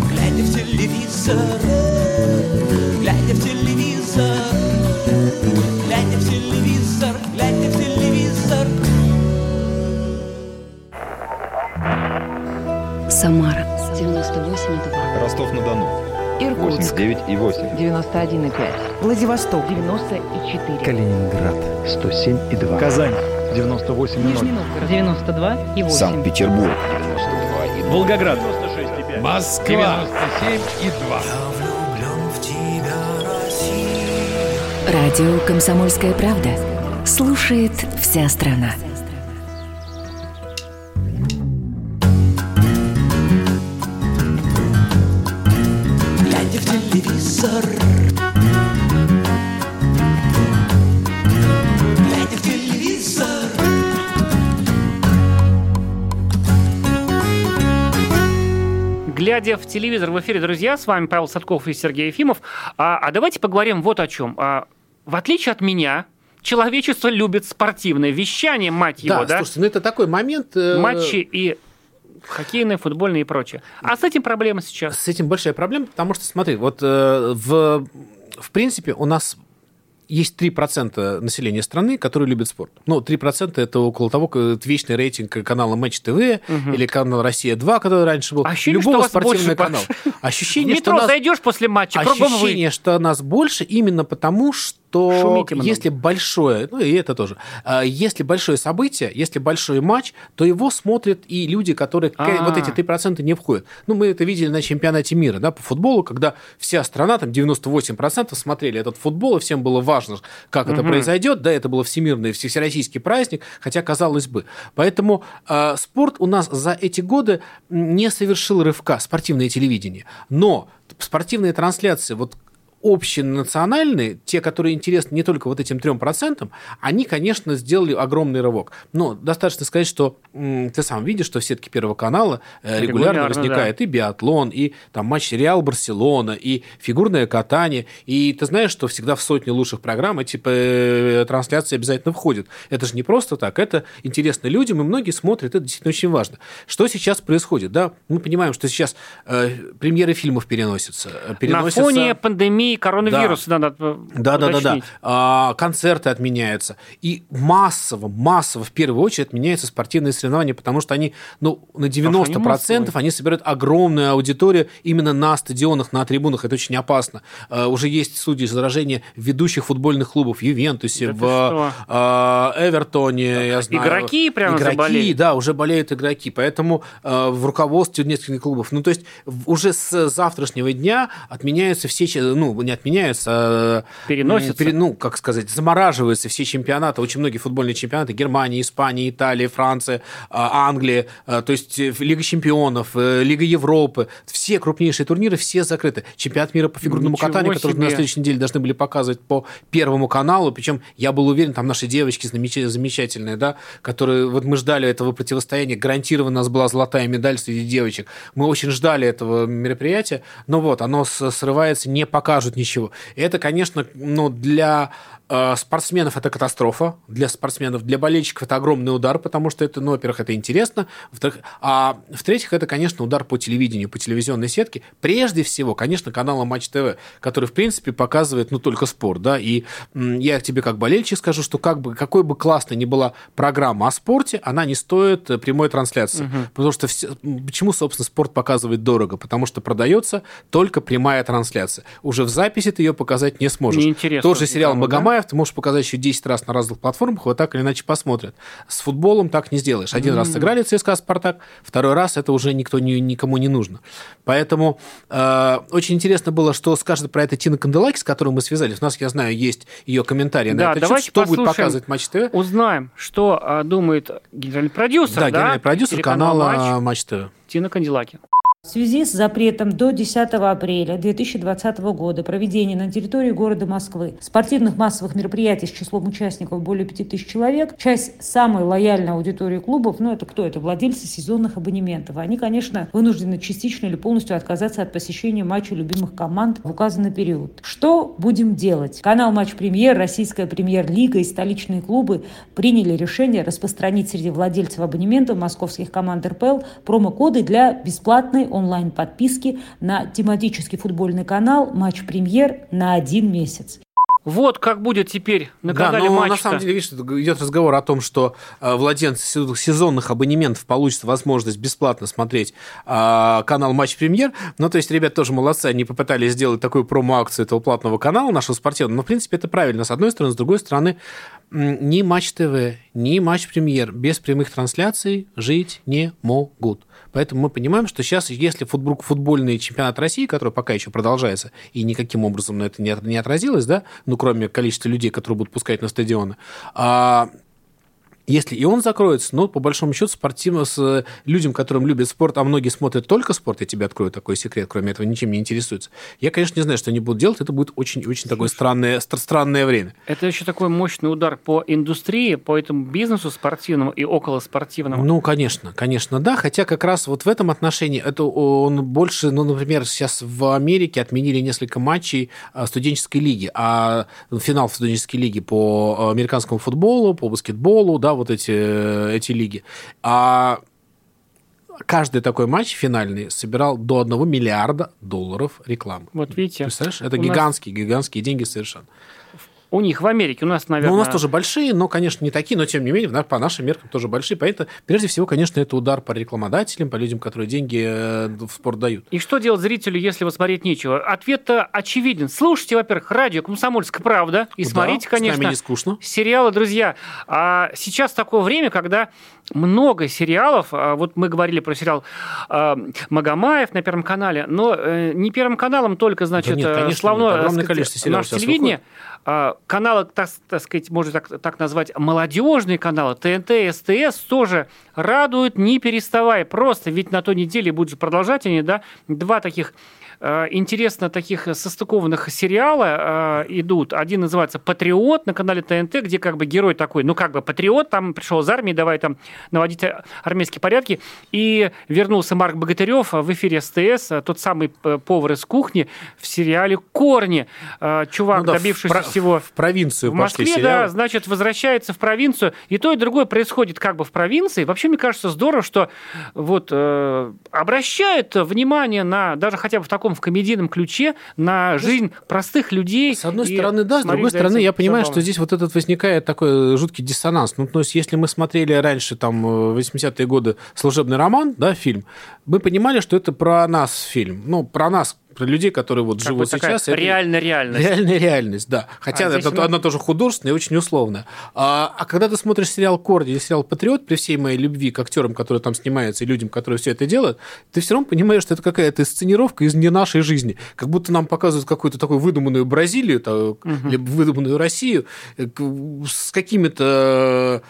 [SPEAKER 5] Глядя в телевизор, глядя в телевизор, глядя в телевизор, глядя в телевизор.
[SPEAKER 8] Самара 98,2.
[SPEAKER 9] Ростов-на-Дону.
[SPEAKER 8] Иркутск
[SPEAKER 9] 89 и 8.
[SPEAKER 8] 91,5. Владивосток 94.
[SPEAKER 9] Калининград. 107 и 2. Казань. 98
[SPEAKER 8] Нижний Новгород 92 и 8.
[SPEAKER 9] Санкт-Петербург. 92 и 2.
[SPEAKER 10] Волгоград.
[SPEAKER 9] Москва.
[SPEAKER 10] 97 и 2.
[SPEAKER 8] Радио «Комсомольская правда». Слушает вся страна.
[SPEAKER 5] Телевизор, глядя в телевизор.
[SPEAKER 1] Глядя в телевизор в эфире, друзья, с вами Павел Садков и Сергей Ефимов. А, а давайте поговорим вот о чем. А, в отличие от меня, человечество любит спортивное вещание, мать его, да?
[SPEAKER 2] слушайте, ну это такой момент... э,
[SPEAKER 1] Матчи и хоккейные, футбольные и прочее. А с этим проблема сейчас.
[SPEAKER 2] С этим большая проблема, потому что, смотри, вот э, в, в принципе у нас есть 3% населения страны, которые любят спорт. Ну, 3% это около того, как это вечный рейтинг канала Матч ТВ или канал Россия-2, который раньше был.
[SPEAKER 1] Ощущение, что
[SPEAKER 2] Любого
[SPEAKER 1] больше,
[SPEAKER 2] спортивного канала.
[SPEAKER 1] В
[SPEAKER 2] Ощущение, что
[SPEAKER 1] метро
[SPEAKER 2] нас...
[SPEAKER 1] зайдешь после матча.
[SPEAKER 2] Ощущение, что нас больше именно потому, что
[SPEAKER 1] Шумите много.
[SPEAKER 2] если большое, ну и это тоже, а, если большое событие, если большой матч, то его смотрят и люди, которые к-
[SPEAKER 1] А.
[SPEAKER 2] вот эти 3% не входят. Ну, мы это видели на чемпионате мира, да, по футболу, когда вся страна, там 98% смотрели этот футбол, и всем было важно, как это произойдет, да, это был всемирный, всероссийский праздник, хотя казалось бы. Поэтому э, спорт у нас за эти годы не совершил рывка, спортивное телевидение. Но спортивные трансляции, вот общенациональные, те, которые интересны не только вот этим 3%, они, конечно, сделали огромный рывок. Но достаточно сказать, что м, ты сам видишь, что в сетке Первого канала э, регулярно,
[SPEAKER 1] Регулярно,
[SPEAKER 2] возникает и биатлон, и там матч Реал Барселона, и фигурное катание. И ты знаешь, что всегда в сотню лучших программ эти э, трансляции обязательно входят. Это же не просто так, это интересно людям, и многие смотрят, это действительно очень важно. Что сейчас происходит? Да, мы понимаем, что сейчас э, премьеры фильмов переносятся. э,
[SPEAKER 1] На
[SPEAKER 2] переносятся...
[SPEAKER 1] фоне пандемии коронавируса, да, надо
[SPEAKER 2] Да, да, да, да. А, концерты отменяются. И массово, массово в первую очередь отменяются спортивные соревнования, потому что они, ну, на 90%
[SPEAKER 1] массовые.
[SPEAKER 2] они собирают огромную аудиторию именно на стадионах, на трибунах. Это очень опасно. А, уже есть судьи заражения ведущих футбольных клубов в Ювентусе,
[SPEAKER 1] Да
[SPEAKER 2] в а, Эвертоне, я знаю.
[SPEAKER 1] Игроки прямо
[SPEAKER 2] игроки,
[SPEAKER 1] заболели?
[SPEAKER 2] да, уже болеют игроки. Поэтому э, в руководстве нескольких клубов. Ну, то есть уже с завтрашнего дня отменяются все, ну, не отменяются, а,
[SPEAKER 1] Переносятся.
[SPEAKER 2] пере- ну, как сказать, замораживаются все чемпионаты, очень многие футбольные чемпионаты Германии, Испании, Италии, Франции, а, Англии, а, то есть э, Лига чемпионов, э, Лига Европы, все крупнейшие турниры, все закрыты. Чемпионат мира по фигурному
[SPEAKER 1] Ничего
[SPEAKER 2] катанию, который на следующей неделе должны были показывать по Первому каналу, причем я был уверен, там наши девочки замеч- замечательные, да, которые, вот мы ждали этого противостояния, гарантированно у нас была золотая медаль среди девочек, мы очень ждали этого мероприятия, но вот, оно срывается, не покажут ничего. И это, конечно, ну, для спортсменов это катастрофа, для спортсменов, для болельщиков это огромный удар, потому что это, ну, во-первых, это интересно, во-вторых, а в-третьих, это, конечно, удар по телевидению, по телевизионной сетке. Прежде всего, конечно, канала Матч ТВ, который, в принципе, показывает, ну, только спорт, да, и я тебе как болельщик скажу, что как бы, какой бы классной ни была программа о спорте, она не стоит э, прямой трансляции,
[SPEAKER 1] Мгм.
[SPEAKER 2] потому что все, почему, собственно, спорт показывает дорого? Потому что продается только прямая трансляция. Уже в записи ты ее показать не сможешь.
[SPEAKER 1] Неинтересно
[SPEAKER 2] Тот же сериал
[SPEAKER 1] никому, да?
[SPEAKER 2] Магомаев ты можешь показать еще 10 раз на разных платформах, его так или иначе посмотрят. С футболом так не сделаешь. Один раз
[SPEAKER 1] М.
[SPEAKER 2] сыграли ЦСКА Спартак, второй раз это уже никто не- никому не нужно. Поэтому э, очень интересно было, что скажет про это Тина Канделаки, с которой мы связались. У нас, я знаю, есть ее комментарии на
[SPEAKER 1] Да,
[SPEAKER 2] счет,
[SPEAKER 1] давайте
[SPEAKER 2] что будет показывать Матч ТВ.
[SPEAKER 1] Узнаем, что а, думает генеральный продюсер,
[SPEAKER 2] Да, генеральный продюсер канала
[SPEAKER 1] Матч
[SPEAKER 2] ТВ.
[SPEAKER 1] Тина Канделаки.
[SPEAKER 11] В связи с запретом до 10 апреля 2020 года проведения на территории города Москвы спортивных массовых мероприятий с числом участников более 5000 человек, часть самой лояльной аудитории клубов, ну это кто? Это владельцы сезонных абонементов. Они, конечно, вынуждены частично или полностью отказаться от посещения матчей любимых команд в указанный период. Что будем делать? Канал Матч Премьер, Российская Премьер-лига и столичные клубы приняли решение распространить среди владельцев абонементов московских команд РПЛ промокоды для бесплатной онлайн-подписки на тематический футбольный канал Матч Премьер на один месяц.
[SPEAKER 1] Вот как будет теперь на
[SPEAKER 2] Да,
[SPEAKER 1] канале
[SPEAKER 2] но
[SPEAKER 1] матч
[SPEAKER 2] на самом деле, видишь, идет разговор о том, что э, владельцы се- сезонных абонементов получат возможность бесплатно смотреть э, канал Матч Премьер. Ну, то есть, ребят тоже молодцы, они попытались сделать такую промо-акцию этого платного канала нашего спортивного. Но, в принципе, это правильно, с одной стороны. С другой стороны, ни Матч ТВ, ни Матч Премьер без прямых трансляций жить не могут. Поэтому мы понимаем, что сейчас, если футбол, футбольный чемпионат России, который пока еще продолжается, и никаким образом на это не отразилось, да, ну, кроме количества людей, которые будут пускать на стадионы, а, если и он закроется, ну, по большому счету, спортивно с э, людям, которым любят спорт, а многие смотрят только спорт, я тебе открою такой секрет, кроме этого ничем не интересуются. Я, конечно, не знаю, что они будут делать, это будет очень-очень такое странное, стр- странное время.
[SPEAKER 1] Это еще такой мощный удар по индустрии, по этому бизнесу спортивному и околоспортивному.
[SPEAKER 2] Ну, конечно, конечно, да. Хотя как раз вот в этом отношении это он больше, ну, например, сейчас в Америке отменили несколько матчей а, студенческой лиги, а финал студенческой лиге по американскому футболу, по баскетболу, да, вот эти, э, эти лиги. А каждый такой матч финальный собирал до 1 миллиарда долларов рекламы.
[SPEAKER 1] Вот видите.
[SPEAKER 2] Представляешь, это
[SPEAKER 1] у нас-
[SPEAKER 2] гигантские, гигантские деньги совершенно.
[SPEAKER 1] У них в Америке, у нас, наверное...
[SPEAKER 2] Ну, у нас тоже большие, но, конечно, не такие, но, тем не менее, по нашим меркам тоже большие. Поэтому, прежде всего, конечно, это удар по рекламодателям, по людям, которые деньги э, в спорт дают.
[SPEAKER 1] И что делать зрителю, если вот смотреть нечего? Ответ-то очевиден. Слушайте, во-первых, радио «Комсомольская правда» и
[SPEAKER 2] Да,
[SPEAKER 1] смотрите, конечно,
[SPEAKER 2] не скучно.
[SPEAKER 1] сериалы, друзья. А сейчас такое время, когда много сериалов, а вот мы говорили про сериал а, Магомаев на Первом канале, но э, не Первым каналом только, значит,
[SPEAKER 2] нет,
[SPEAKER 1] э,
[SPEAKER 2] конечно,
[SPEAKER 1] славно
[SPEAKER 2] нет. Огромное количество сериалов
[SPEAKER 1] наше телевидение, а, каналы, так, так сказать, можно так, так назвать, молодежные каналы, ТНТ, СТС тоже радуют, не переставая. Просто ведь на той неделе будет же продолжать они, да, два таких интересно таких состыкованных сериала э, идут. Один называется «Патриот» на канале ТНТ, где как бы герой такой, ну как бы патриот, там пришел из армии, давай там наводить армейские порядки. И вернулся Марк Богатырев в эфире СТС, э, тот самый э, повар из кухни в сериале «Корни». Э, Чувак,
[SPEAKER 2] Ну да, в
[SPEAKER 1] добившийся
[SPEAKER 2] про-
[SPEAKER 1] всего
[SPEAKER 2] В провинцию
[SPEAKER 1] в
[SPEAKER 2] пошли
[SPEAKER 1] Москве,
[SPEAKER 2] сериалы.
[SPEAKER 1] да, значит, возвращается в провинцию, и то, и другое происходит как бы в провинции. Вообще, мне кажется, здорово, что вот э, обращают внимание на, даже хотя бы в таком в комедийном ключе, на жизнь простых людей.
[SPEAKER 2] С одной стороны, да, с другой стороны, я понимаю, что здесь вот этот возникает такой жуткий диссонанс. Ну, то есть, если мы смотрели раньше, там, э, 80-е годы «Служебный роман», да, фильм, мы понимали, что это про нас фильм. Ну, про нас, про людей, которые вот
[SPEAKER 1] Как
[SPEAKER 2] живут сейчас.
[SPEAKER 1] реальная реальность.
[SPEAKER 2] Реальная реальность, да. Хотя
[SPEAKER 1] А
[SPEAKER 2] это,
[SPEAKER 1] нас-
[SPEAKER 2] она тоже художественная и очень условная. А, а когда ты смотришь сериал «Корни» или сериал «Патриот», при всей моей любви к актерам, которые там снимаются, и людям, которые все это делают, ты все равно понимаешь, что это какая-то сценировка из не нашей жизни. Как будто нам показывают какую-то такую выдуманную Бразилию, то- либо выдуманную Россию э, с какими-то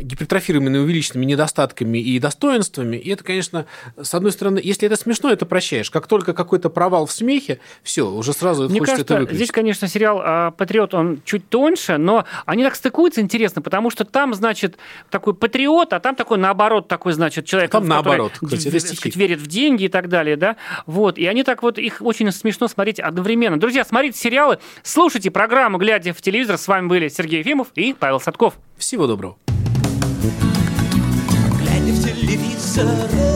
[SPEAKER 2] гипертрофированными, увеличенными недостатками и достоинствами. И это, конечно, с одной стороны, если это смешно, это прощаешь. Как как только какой-то провал в смехе, все, уже сразу
[SPEAKER 1] Мне
[SPEAKER 2] хочется
[SPEAKER 1] кажется,
[SPEAKER 2] это выключить.
[SPEAKER 1] здесь, конечно, сериал а, «Патриот», он чуть тоньше, но они так стыкуются интересно, потому что там, значит, такой патриот, а там такой, наоборот, такой, значит, человек,
[SPEAKER 2] Там
[SPEAKER 1] который
[SPEAKER 2] наоборот, кстати, это
[SPEAKER 1] сказать, верит в деньги и так далее, да, вот, и они так вот, их очень смешно смотреть одновременно. Друзья, смотрите сериалы, слушайте программу «Глядя в телевизор», с вами были Сергей Ефимов и Павел Садков.
[SPEAKER 2] Всего доброго.
[SPEAKER 12] Глядя в телевизор,